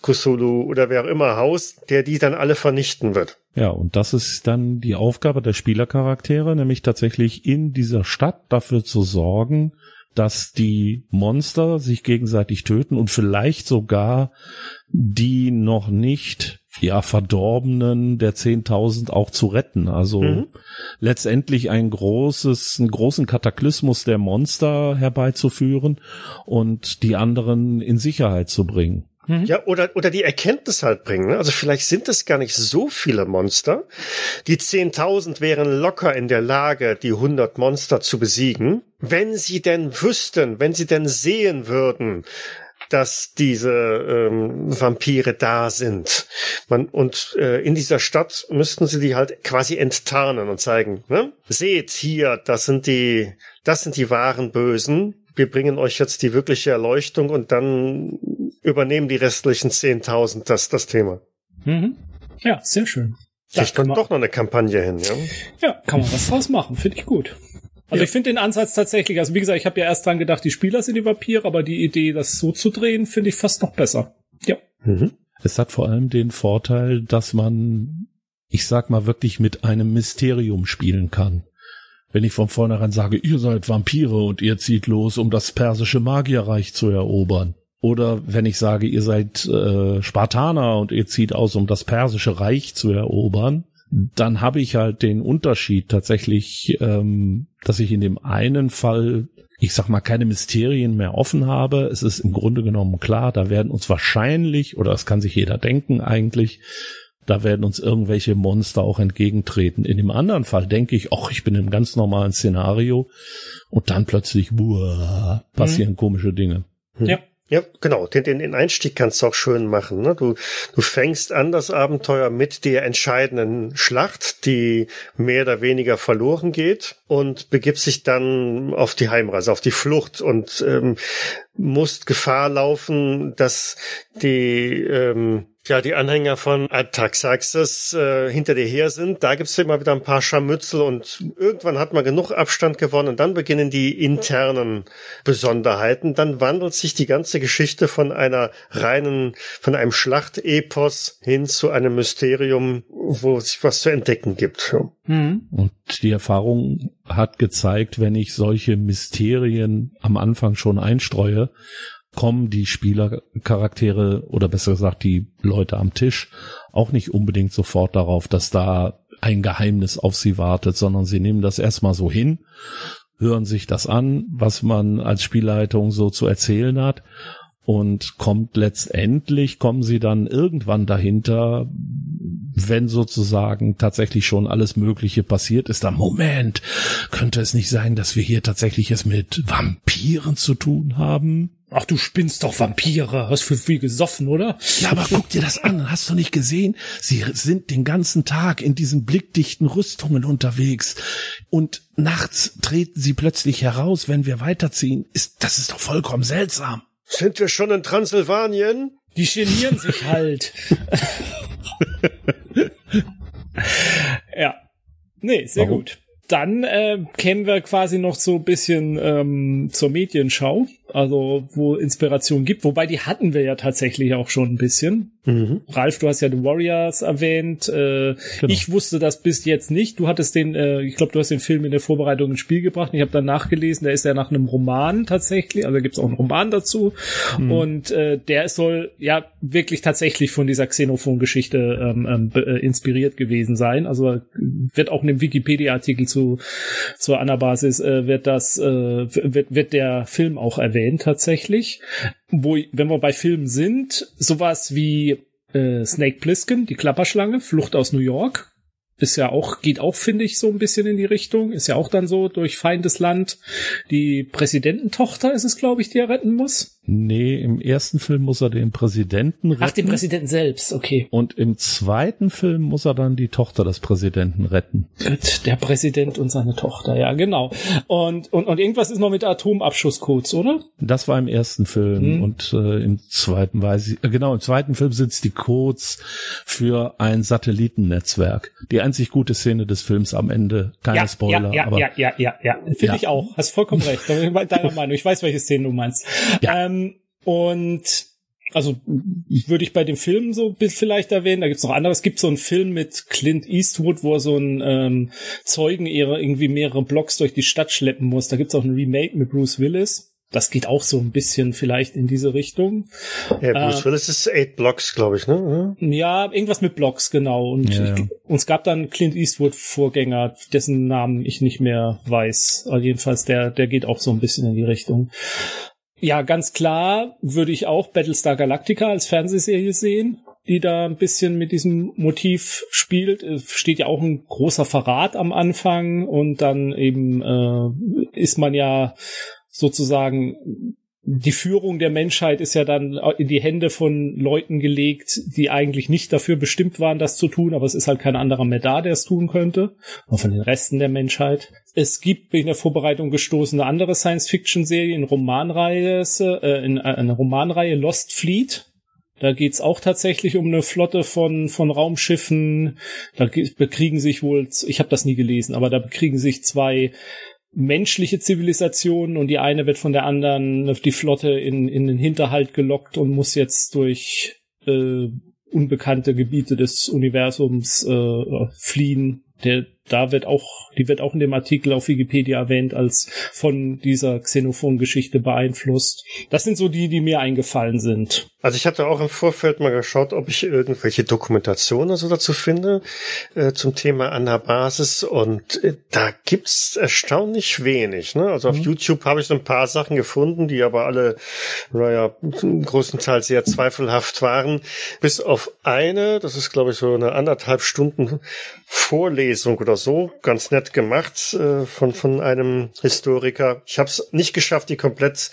Kusulu oder wer auch immer haust, der die dann alle vernichten wird. Ja, und das ist dann die Aufgabe der Spielercharaktere, nämlich tatsächlich in dieser Stadt dafür zu sorgen, dass die Monster sich gegenseitig töten und vielleicht sogar die noch nicht ja verdorbenen der 10.000 auch zu retten. Also mhm. letztendlich ein großes, einen großen Kataklysmus der Monster herbeizuführen und die anderen in Sicherheit zu bringen. Mhm. Ja, oder, oder die Erkenntnis halt bringen. Ne? Also vielleicht sind es gar nicht so viele Monster. Die 10.000 wären locker in der Lage, die 100 Monster zu besiegen. Wenn sie denn wüssten, wenn sie denn sehen würden, dass diese ähm, Vampire da sind. Man, und äh, in dieser Stadt müssten sie die halt quasi enttarnen und zeigen, ne? Seht hier, das sind die, das sind die wahren Bösen. Wir bringen euch jetzt die wirkliche Erleuchtung und dann übernehmen die restlichen 10.000 das, das Thema. Mhm. Ja, sehr schön. Vielleicht kommt doch noch eine Kampagne hin, ja? Ja, kann man was draus machen, finde ich gut. Also ja. ich finde den Ansatz tatsächlich, also wie gesagt, ich habe ja erst dran gedacht, die Spieler sind die Vampire, aber die Idee, das so zu drehen, finde ich fast noch besser. Ja. Mhm. Es hat vor allem den Vorteil, dass man, ich sag mal, wirklich mit einem Mysterium spielen kann. Wenn ich von vornherein sage, ihr seid Vampire und ihr zieht los, um das persische Magierreich zu erobern oder wenn ich sage, ihr seid äh, Spartaner und ihr zieht aus, um das persische Reich zu erobern, dann habe ich halt den Unterschied tatsächlich, ähm, dass ich in dem einen Fall, ich sag mal, keine Mysterien mehr offen habe. Es ist im Grunde genommen klar, da werden uns wahrscheinlich, oder das kann sich jeder denken eigentlich, da werden uns irgendwelche Monster auch entgegentreten. In dem anderen Fall denke ich, ach, ich bin im ganz normalen Szenario und dann plötzlich, buah, passieren mhm. komische Dinge. Ja. Ja, genau. Den, den, Einstieg kannst du auch schön machen. Ne? Du, du fängst an das Abenteuer mit der entscheidenden Schlacht, die mehr oder weniger verloren geht und begibst dich dann auf die Heimreise, auf die Flucht und ähm, musst Gefahr laufen, dass die ähm, ja, die Anhänger von Ataxaxis äh, hinter dir her sind. Da gibt's immer wieder ein paar Scharmützel und irgendwann hat man genug Abstand gewonnen und dann beginnen die internen Besonderheiten. Dann wandelt sich die ganze Geschichte von einer reinen, von einem Schlachtepos hin zu einem Mysterium, wo es was zu entdecken gibt. Mhm. Und die Erfahrung hat gezeigt, wenn ich solche Mysterien am Anfang schon einstreue, kommen die Spielercharaktere oder besser gesagt die Leute am Tisch auch nicht unbedingt sofort darauf, dass da ein Geheimnis auf sie wartet, sondern sie nehmen das erstmal so hin, hören sich das an, was man als Spielleitung so zu erzählen hat und kommt letztendlich, kommen sie dann irgendwann dahinter, wenn sozusagen tatsächlich schon alles Mögliche passiert ist, dann Moment, könnte es nicht sein, dass wir hier tatsächlich es mit Vampiren zu tun haben? Ach, du spinnst doch Vampire. Hast für viel gesoffen, oder? Ja, aber guck dir das an. Hast du nicht gesehen? Sie sind den ganzen Tag in diesen blickdichten Rüstungen unterwegs. Und nachts treten sie plötzlich heraus, wenn wir weiterziehen. Ist, das ist doch vollkommen seltsam. Sind wir schon in Transsilvanien? Die genieren sich halt. ja. Nee, sehr Warum? gut. Dann äh, kämen wir quasi noch so ein bisschen ähm, zur Medienschau also wo Inspiration gibt, wobei die hatten wir ja tatsächlich auch schon ein bisschen. Mhm. Ralf, du hast ja The Warriors erwähnt. Äh, genau. Ich wusste das bis jetzt nicht. Du hattest den, äh, ich glaube, du hast den Film in der Vorbereitung ins Spiel gebracht. Ich habe dann nachgelesen, der ist ja nach einem Roman tatsächlich, also gibt's auch einen Roman dazu. Mhm. Und äh, der soll ja wirklich tatsächlich von dieser Xenophon-Geschichte ähm, ähm, äh, inspiriert gewesen sein. Also wird auch in dem Wikipedia-Artikel zu zur Anabasis äh, wird das äh, wird wird der Film auch erwähnt tatsächlich. Wo, wenn wir bei Filmen sind, sowas wie äh, Snake Plissken, die Klapperschlange, Flucht aus New York. ist ja auch, geht auch, finde ich, so ein bisschen in die Richtung. Ist ja auch dann so durch Feindesland. Die Präsidententochter ist es, glaube ich, die er retten muss. Nee, im ersten Film muss er den Präsidenten retten. Ach, den Präsidenten selbst, okay. Und im zweiten Film muss er dann die Tochter des Präsidenten retten. Gut, der Präsident und seine Tochter, ja, genau. Und, und, und irgendwas ist noch mit Atomabschusscodes, oder? Das war im ersten Film. Hm. Und äh, im zweiten weiß ich, äh, genau, im zweiten Film sind es die Codes für ein Satellitennetzwerk. Die einzig gute Szene des Films am Ende. Keine ja, Spoiler, ja, ja, aber ja, ja, ja, ja. Finde Ja. ich auch. Hast vollkommen recht. Deiner Meinung. Ich weiß, welche Szene du meinst. Ja. Ähm, und also würde ich bei dem Film so ein bisschen vielleicht erwähnen. Da gibt's noch andere. Es gibt so einen Film mit Clint Eastwood, wo er so einen ähm, Zeugen ihre irgendwie mehrere Blocks durch die Stadt schleppen muss. Da gibt's auch ein Remake mit Bruce Willis. Das geht auch so ein bisschen vielleicht in diese Richtung. Ja, Bruce Äh, Willis ist Eight Blocks, glaube ich, ne? Ja, irgendwas mit Blocks, genau. Und Ja. ich, und es gab dann Clint Eastwood Vorgänger, dessen Namen ich nicht mehr weiß. Aber jedenfalls der, der geht auch so ein bisschen in die Richtung. Ja, ganz klar würde ich auch Battlestar Galactica als Fernsehserie sehen, die da ein bisschen mit diesem Motiv spielt. Es steht ja auch ein großer Verrat am Anfang und dann eben äh, ist man ja sozusagen die Führung der Menschheit ist ja dann in die Hände von Leuten gelegt, die eigentlich nicht dafür bestimmt waren, das zu tun, aber es ist halt kein anderer mehr da, der es tun könnte. Auch von den Resten der Menschheit. Es gibt in der Vorbereitung gestoßen eine andere Science-Fiction-Serie in Romanreihe, äh, in eine Romanreihe Lost Fleet. Da geht's auch tatsächlich um eine Flotte von, von Raumschiffen. Da ge- bekriegen sich wohl, ich habe das nie gelesen, aber da bekriegen sich zwei menschliche Zivilisationen und die eine wird von der anderen, die Flotte, in, in den Hinterhalt gelockt und muss jetzt durch äh, unbekannte Gebiete des Universums äh, fliehen. Der, da wird auch, die wird auch in dem Artikel auf Wikipedia erwähnt als von dieser Xenophon-Geschichte beeinflusst. Das sind so die, die mir eingefallen sind. Also ich hatte auch im Vorfeld mal geschaut, ob ich irgendwelche Dokumentationen so dazu finde äh, zum Thema Anabasis und äh, da gibt's erstaunlich wenig. Ne? Also auf YouTube habe ich so ein paar Sachen gefunden, die aber alle, naja, größtenteils sehr zweifelhaft waren. Bis auf eine, das ist glaube ich so eine anderthalb Stunden Vorlesung oder so, ganz nett gemacht äh, von von einem Historiker. Ich habe es nicht geschafft, die komplett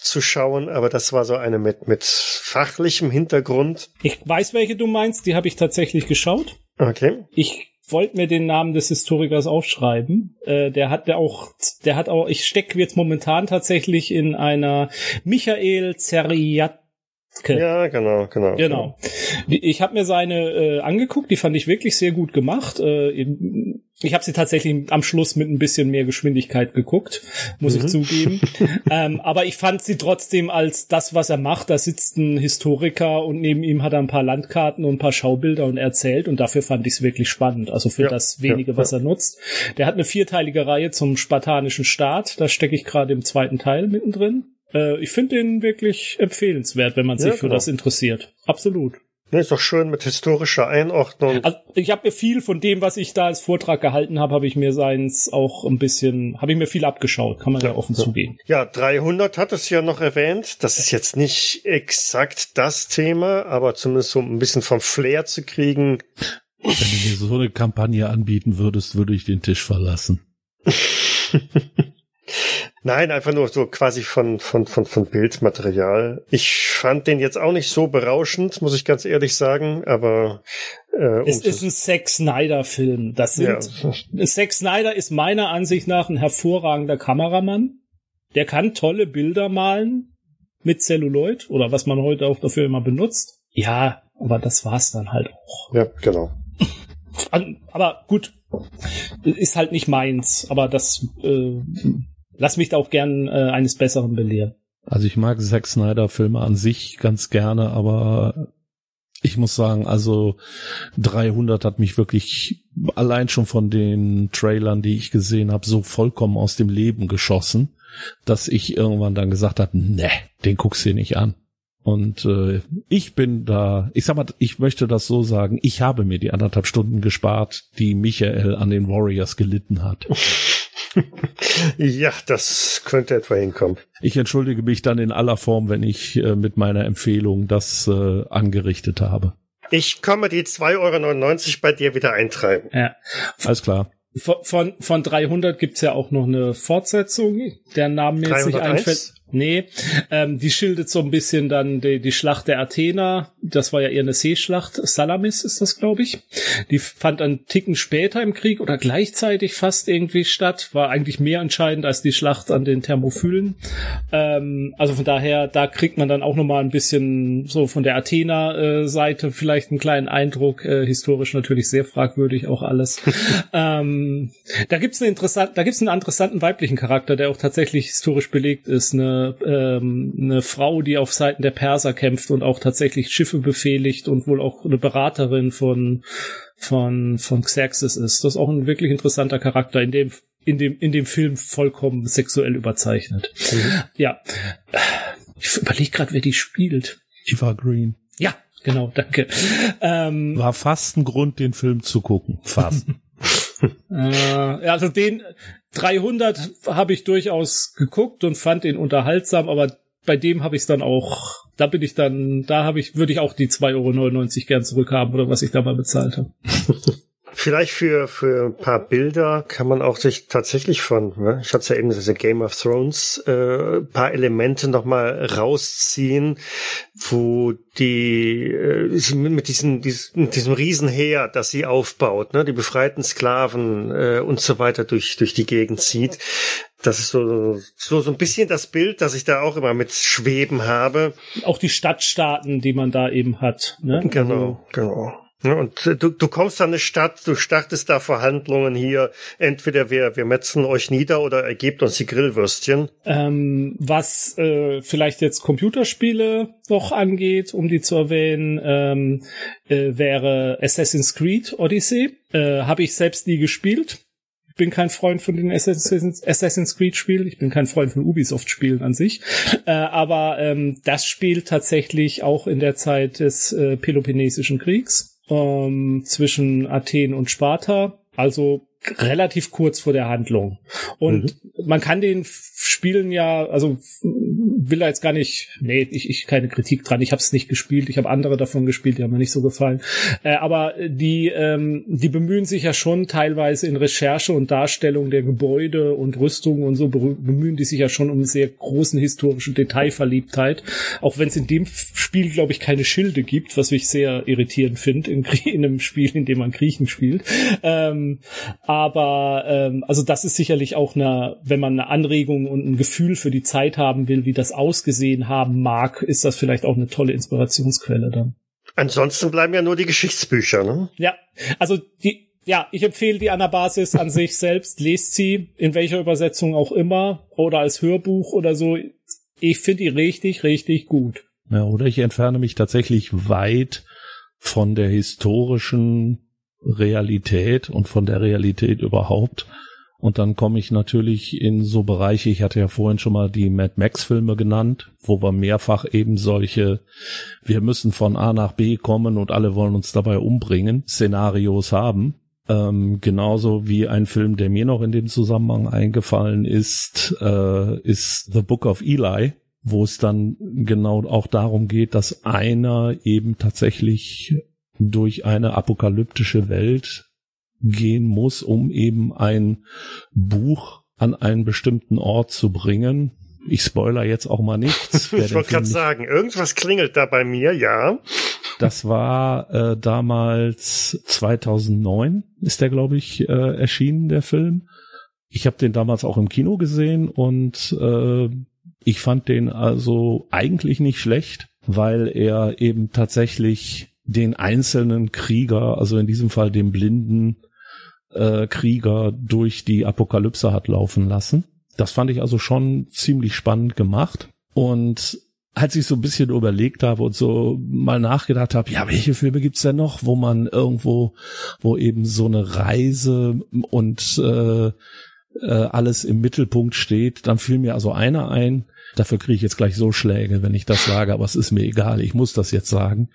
zu schauen, aber das war so eine mit mit fachlichem Hintergrund. Ich weiß, welche du meinst, die habe ich tatsächlich geschaut. Okay. Ich wollte mir den Namen des Historikers aufschreiben. Äh, der hat der auch, der hat auch, ich stecke jetzt momentan tatsächlich in einer Michael Zeriat Ja, genau, genau. Genau. Die- Ich habe mir seine äh, angeguckt, die fand ich wirklich sehr gut gemacht. Äh, ich habe sie tatsächlich am Schluss mit ein bisschen mehr Geschwindigkeit geguckt, muss ich zugeben. ähm, aber ich fand sie trotzdem als das, was er macht. Da sitzt ein Historiker und neben ihm hat er ein paar Landkarten und ein paar Schaubilder und er erzählt und dafür fand ich es wirklich spannend. Also für Ja, das wenige, ja, was er nutzt. Der hat eine vierteilige Reihe zum spartanischen Staat. Da stecke ich gerade im zweiten Teil mittendrin. Äh, ich finde den wirklich empfehlenswert, wenn man sich Ja, für genau. das interessiert. Absolut. Ne, ist doch schön mit historischer Einordnung. Also ich habe mir viel von dem, was ich da als Vortrag gehalten habe, habe ich mir seins auch ein bisschen, habe ich mir viel abgeschaut, kann man ja, offen zugeben. Ja, 300 hat es ja noch erwähnt. Das ist jetzt nicht exakt das Thema, aber zumindest so ein bisschen vom Flair zu kriegen. Wenn du mir so eine Kampagne anbieten würdest, würde ich den Tisch verlassen. Nein, einfach nur so quasi von, von, von, von Bildmaterial. Ich fand den jetzt auch nicht so berauschend, muss ich ganz ehrlich sagen, aber äh, Es ist ein Zack Snyder-Film. Das ja, sind Zack Snyder ist meiner Ansicht nach ein hervorragender Kameramann. Der kann tolle Bilder malen mit Celluloid oder was man heute auch dafür immer benutzt. Ja, aber das war's dann halt auch. ja, genau. Aber gut, ist halt nicht meins. Aber das äh, lass mich da auch gern äh, eines Besseren belehren. Also ich mag Zack Snyder Filme an sich ganz gerne, aber ich muss sagen, also 300 hat mich wirklich allein schon von den Trailern, die ich gesehen habe, so vollkommen aus dem Leben geschossen, dass ich irgendwann dann gesagt habe, ne, den guckst du dir nicht an. Und äh, ich bin da, ich sag mal, ich möchte das so sagen, ich habe mir die anderthalb Stunden gespart, die Michael an den Warriors gelitten hat. Ja, das könnte etwa hinkommen. Ich entschuldige mich dann in aller Form, wenn ich äh, mit meiner Empfehlung das äh, angerichtet habe. Ich komme die 2,99 Euro bei dir wieder eintreiben. Ja. Alles klar. Von, von, von 300 gibt's ja auch noch eine Fortsetzung, der Name mir jetzt nicht 301? einfällt. Nee, ähm, die schildert so ein bisschen dann die, die Schlacht der Athener. Das war ja eher eine Seeschlacht. Salamis ist das, glaube ich. Die fand einen Ticken später im Krieg oder gleichzeitig fast irgendwie statt. War eigentlich mehr entscheidend als die Schlacht an den Thermophylen. Ähm, also von daher, da kriegt man dann auch noch mal ein bisschen so von der Athener-Seite vielleicht einen kleinen Eindruck. Äh, historisch natürlich sehr fragwürdig auch alles. ähm, da gibt's eine interessant, da gibt's einen interessanten weiblichen Charakter, der auch tatsächlich historisch belegt ist. Eine, ähm, eine Frau, die auf Seiten der Perser kämpft und auch tatsächlich Schiffe befehligt und wohl auch eine Beraterin von von von Xerxes ist. Das ist auch ein wirklich interessanter Charakter in dem in dem in dem Film vollkommen sexuell überzeichnet. Ja, ich überlege gerade, wer die spielt. Eva Green. Ja, genau, danke. Ähm, War fast ein Grund, den Film zu gucken. Fast. Äh, also den 300 habe ich durchaus geguckt und fand ihn unterhaltsam, aber bei dem habe ich es dann auch, da bin ich dann, da habe ich, würde ich auch die 2,99 Euro gern zurückhaben oder was ich da mal bezahlt habe. Vielleicht für, für ein paar Bilder kann man auch sich tatsächlich von, ne, ich hatte es ja eben diese Game of Thrones, äh, paar Elemente nochmal rausziehen, wo die äh, sie mit diesem, diesem, mit diesem Riesenheer, das sie aufbaut, ne, die befreiten Sklaven äh, und so weiter durch, durch die Gegend zieht. Das ist so, so, so ein bisschen das Bild, das ich da auch immer mit Schweben habe. Auch die Stadtstaaten, die man da eben hat. Ne? Genau, genau. Ja, und äh, du, du kommst an eine Stadt, du startest da Verhandlungen hier. Entweder wir, wir metzen euch nieder oder ihr gebt uns die Grillwürstchen. Ähm, was äh, vielleicht jetzt Computerspiele noch angeht, um die zu erwähnen, ähm, äh, wäre Assassin's Creed Odyssey. Äh, Habe ich selbst nie gespielt. Ich bin kein Freund von den Assassin's, Assassin's Creed Spielen. Ich bin kein Freund von Ubisoft Spielen an sich. Äh, aber ähm, das spielt tatsächlich auch in der Zeit des äh, Peloponnesischen Kriegs ähm, zwischen Athen und Sparta. Also relativ kurz vor der Handlung. Und man kann den Spielen ja, also will da jetzt gar nicht, nee, ich, ich keine Kritik dran. Ich habe es nicht gespielt, ich habe andere davon gespielt, die haben mir nicht so gefallen. Äh, aber die, ähm, die bemühen sich ja schon teilweise in Recherche und Darstellung der Gebäude und Rüstungen und so bemühen die sich ja schon um sehr großen historischen Detailverliebtheit. Auch wenn es in dem Spiel, glaube ich, keine Schilde gibt, was ich sehr irritierend finde in, in einem Spiel, in dem man Griechen spielt. Ähm, aber ähm, also das ist sicherlich auch eine, wenn man eine Anregung und ein Gefühl für die Zeit haben will, wie das ausgesehen haben mag, ist das vielleicht auch eine tolle Inspirationsquelle dann. Ansonsten bleiben ja nur die Geschichtsbücher, ne? Ja, also die, ja, ich empfehle die Anabasis an sich selbst. Lest sie, in welcher Übersetzung auch immer, oder als Hörbuch oder so. Ich finde die richtig, richtig gut. Ja, oder ich entferne mich tatsächlich weit von der historischen Realität und von der Realität überhaupt. Und dann komme ich natürlich in so Bereiche, ich hatte ja vorhin schon mal die Mad Max Filme genannt, wo wir mehrfach eben solche, wir müssen von A nach B kommen und alle wollen uns dabei umbringen, Szenarios haben. Ähm, genauso wie ein Film, der mir noch in dem Zusammenhang eingefallen ist, äh, ist The Book of Eli, wo es dann genau auch darum geht, dass einer eben tatsächlich durch eine apokalyptische Welt gehen muss, um eben ein Buch an einen bestimmten Ort zu bringen. Ich spoiler jetzt auch mal nichts. Ich wollte gerade sagen, irgendwas klingelt da bei mir, ja. Das war äh, damals 2009 ist der, glaube ich, äh, erschienen, der Film. Ich habe den damals auch im Kino gesehen und äh, ich fand den also eigentlich nicht schlecht, weil er eben tatsächlich den einzelnen Krieger, also in diesem Fall den blinden äh, Krieger, durch die Apokalypse hat laufen lassen. Das fand ich also schon ziemlich spannend gemacht. Und als ich so ein bisschen überlegt habe und so mal nachgedacht habe, ja, welche Filme gibt's denn noch, wo man irgendwo, wo eben so eine Reise und äh, äh, alles im Mittelpunkt steht, dann fiel mir also einer ein. Dafür kriege ich jetzt gleich so Schläge, wenn ich das sage, aber es ist mir egal, ich muss das jetzt sagen.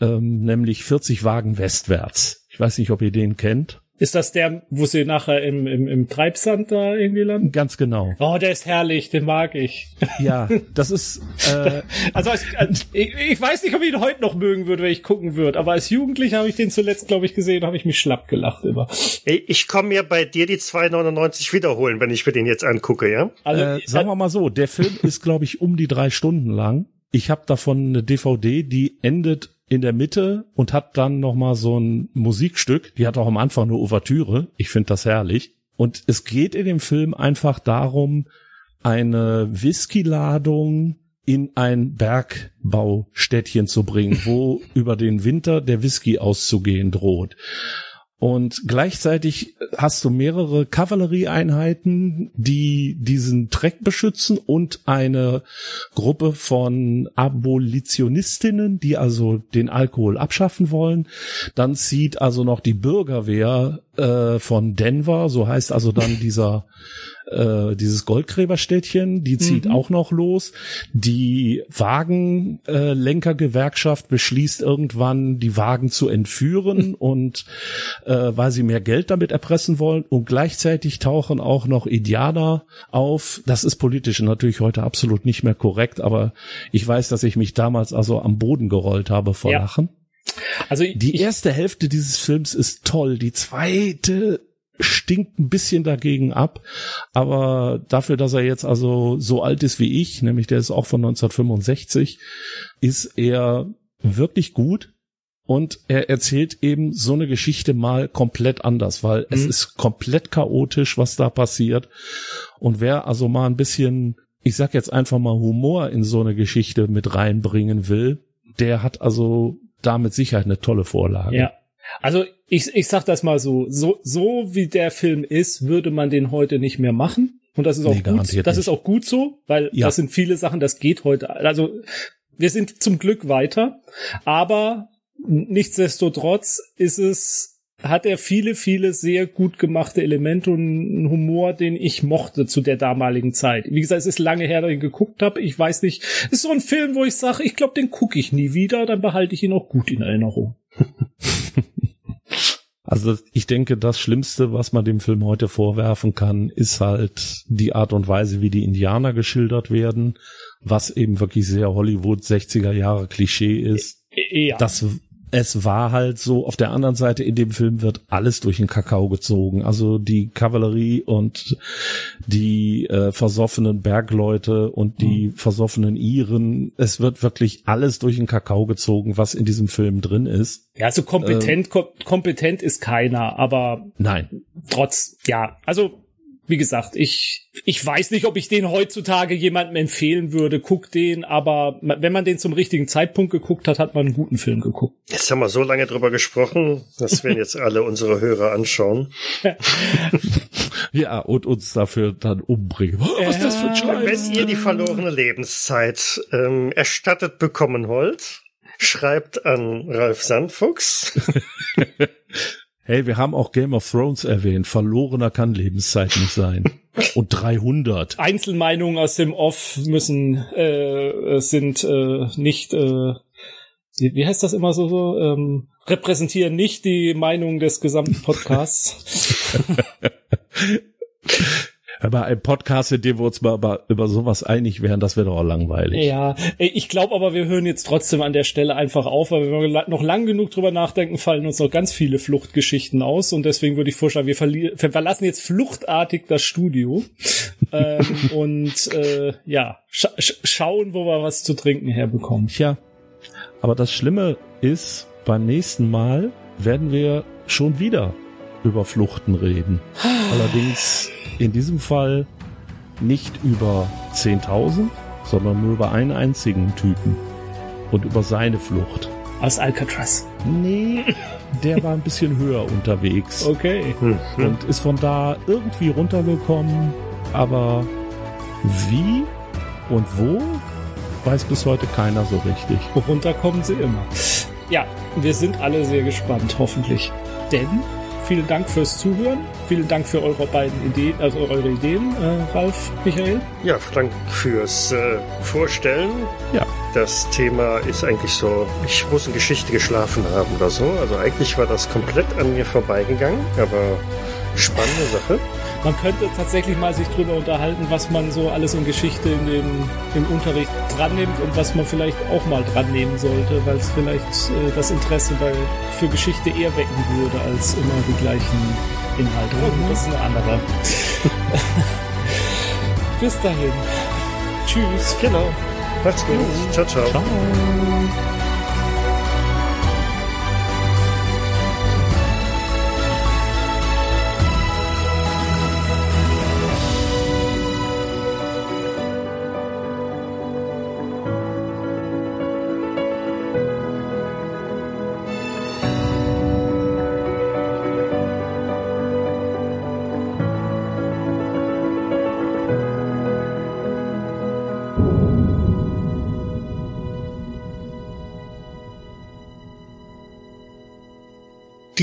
Ähm, nämlich 40 Wagen westwärts. Ich weiß nicht, ob ihr den kennt. Ist das der, wo sie nachher im, im, im Treibsand da irgendwie landen? Ganz genau. Oh, der ist herrlich, den mag ich. Ja, das ist. Äh, also als, als, ich, ich weiß nicht, ob ich ihn heute noch mögen würde, wenn ich gucken würde, aber als Jugendlicher habe ich den zuletzt, glaube ich, gesehen, habe ich mich schlapp gelacht immer. Ich komme mir bei dir die 2,99 wiederholen, wenn ich mir den jetzt angucke, ja? Also, äh, sagen wir mal so, der Film ist, glaube ich, um die drei Stunden lang. Ich habe davon eine DVD, die endet in der Mitte und hat dann noch mal so ein Musikstück. Die hat auch am Anfang eine Ouvertüre. Ich finde das herrlich. Und es geht in dem Film einfach darum, eine Whisky-Ladung in ein Bergbaustädtchen zu bringen, wo über den Winter der Whisky auszugehen droht. Und gleichzeitig hast du mehrere Kavallerieeinheiten, die diesen Treck beschützen und eine Gruppe von Abolitionistinnen, die also den Alkohol abschaffen wollen. Dann zieht also noch die Bürgerwehr äh, von Denver, so heißt also dann dieser äh, dieses Goldgräberstädtchen, die zieht mhm. auch noch los. Die Wagenlenkergewerkschaft äh, beschließt irgendwann, die Wagen zu entführen und äh, weil sie mehr Geld damit erpressen wollen. Und gleichzeitig tauchen auch noch Indianer auf. Das ist politisch natürlich heute absolut nicht mehr korrekt, aber ich weiß, dass ich mich damals also am Boden gerollt habe vor ja. Lachen. Also die erste Hälfte dieses Films ist toll. Die zweite stinkt ein bisschen dagegen ab, aber dafür, dass er jetzt also so alt ist wie ich, nämlich der ist auch von 1965, ist er wirklich gut und er erzählt eben so eine Geschichte mal komplett anders, weil mhm. es ist komplett chaotisch, was da passiert und wer also mal ein bisschen, ich sag jetzt einfach mal Humor in so eine Geschichte mit reinbringen will, der hat also da mit Sicherheit eine tolle Vorlage. Ja. Also ich, ich sag das mal so, so, so wie der Film ist, würde man den heute nicht mehr machen. Und das ist auch nee, gut. Das nicht. ist auch gut so, weil ja. das sind viele Sachen, das geht heute. Also wir sind zum Glück weiter, aber nichtsdestotrotz ist es hat er viele, viele sehr gut gemachte Elemente und einen Humor, den ich mochte zu der damaligen Zeit. Wie gesagt, es ist lange her, dass ich geguckt habe. Ich weiß nicht. Es ist so ein Film, wo ich sage, ich glaube, den gucke ich nie wieder, dann behalte ich ihn auch gut in Erinnerung. Also ich denke, das Schlimmste, was man dem Film heute vorwerfen kann, ist halt die Art und Weise, wie die Indianer geschildert werden, was eben wirklich sehr Hollywood 60er Jahre Klischee ist. Ja. Das es war halt so, auf der anderen Seite in dem Film wird alles durch den Kakao gezogen. Also die Kavallerie und die äh, versoffenen Bergleute und die mhm. versoffenen Iren. Es wird wirklich alles durch den Kakao gezogen, was in diesem Film drin ist. Ja, also kompetent, ähm, kom kompetent ist keiner, aber nein. Trotz, ja, also wie gesagt, ich, ich weiß nicht, ob ich den heutzutage jemandem empfehlen würde. Guck den, aber wenn man den zum richtigen Zeitpunkt geguckt hat, hat man einen guten Film geguckt. Jetzt haben wir so lange drüber gesprochen, das werden jetzt alle unsere Hörer anschauen. ja, und uns dafür dann umbringen. Oh, was ist das für ein Scheiß? Wenn ihr die verlorene Lebenszeit ähm, erstattet bekommen wollt, schreibt an Ralf Sandfuchs. Hey, wir haben auch Game of Thrones erwähnt. Verlorener kann Lebenszeit nicht sein. Und 300. Einzelmeinungen aus dem Off müssen, äh, sind äh, nicht, äh, wie heißt das immer so, so ähm, repräsentieren nicht die Meinung des gesamten Podcasts. Aber ein Podcast, in dem wir uns mal über, über sowas einig wären, das wäre doch auch langweilig. Ja, ich glaube aber, wir hören jetzt trotzdem an der Stelle einfach auf, weil wenn wir noch lang genug drüber nachdenken, fallen uns noch ganz viele Fluchtgeschichten aus und deswegen würde ich vorschlagen, wir, wir verlassen jetzt fluchtartig das Studio ähm, und äh, ja, scha schauen, wo wir was zu trinken herbekommen. Tja, aber das Schlimme ist, beim nächsten Mal werden wir schon wieder über Fluchten reden. Allerdings in diesem Fall nicht über 10.000, sondern nur über einen einzigen Typen und über seine Flucht. Aus Alcatraz. Nee, der war ein bisschen höher unterwegs. Okay. Und ist von da irgendwie runtergekommen, aber wie und wo weiß bis heute keiner so richtig. Runter kommen sie immer. Ja, wir sind alle sehr gespannt, hoffentlich. Denn vielen Dank fürs Zuhören. Vielen Dank für eure beiden Ideen, also eure Ideen, äh, Ralf, Michael. Ja, Dank fürs äh, Vorstellen. Ja. Das Thema ist eigentlich so, ich muss in Geschichte geschlafen haben oder so. Also eigentlich war das komplett an mir vorbeigegangen, aber spannende Sache. Man könnte tatsächlich mal sich drüber unterhalten, was man so alles in Geschichte in den, im Unterricht dran nimmt und was man vielleicht auch mal dran nehmen sollte, weil es vielleicht äh, das Interesse bei, für Geschichte eher wecken würde als immer die gleichen Inhalte. Mhm. Das ist eine andere. Bis dahin. Tschüss. Genau. Macht's gut. Ciao, ciao. ciao.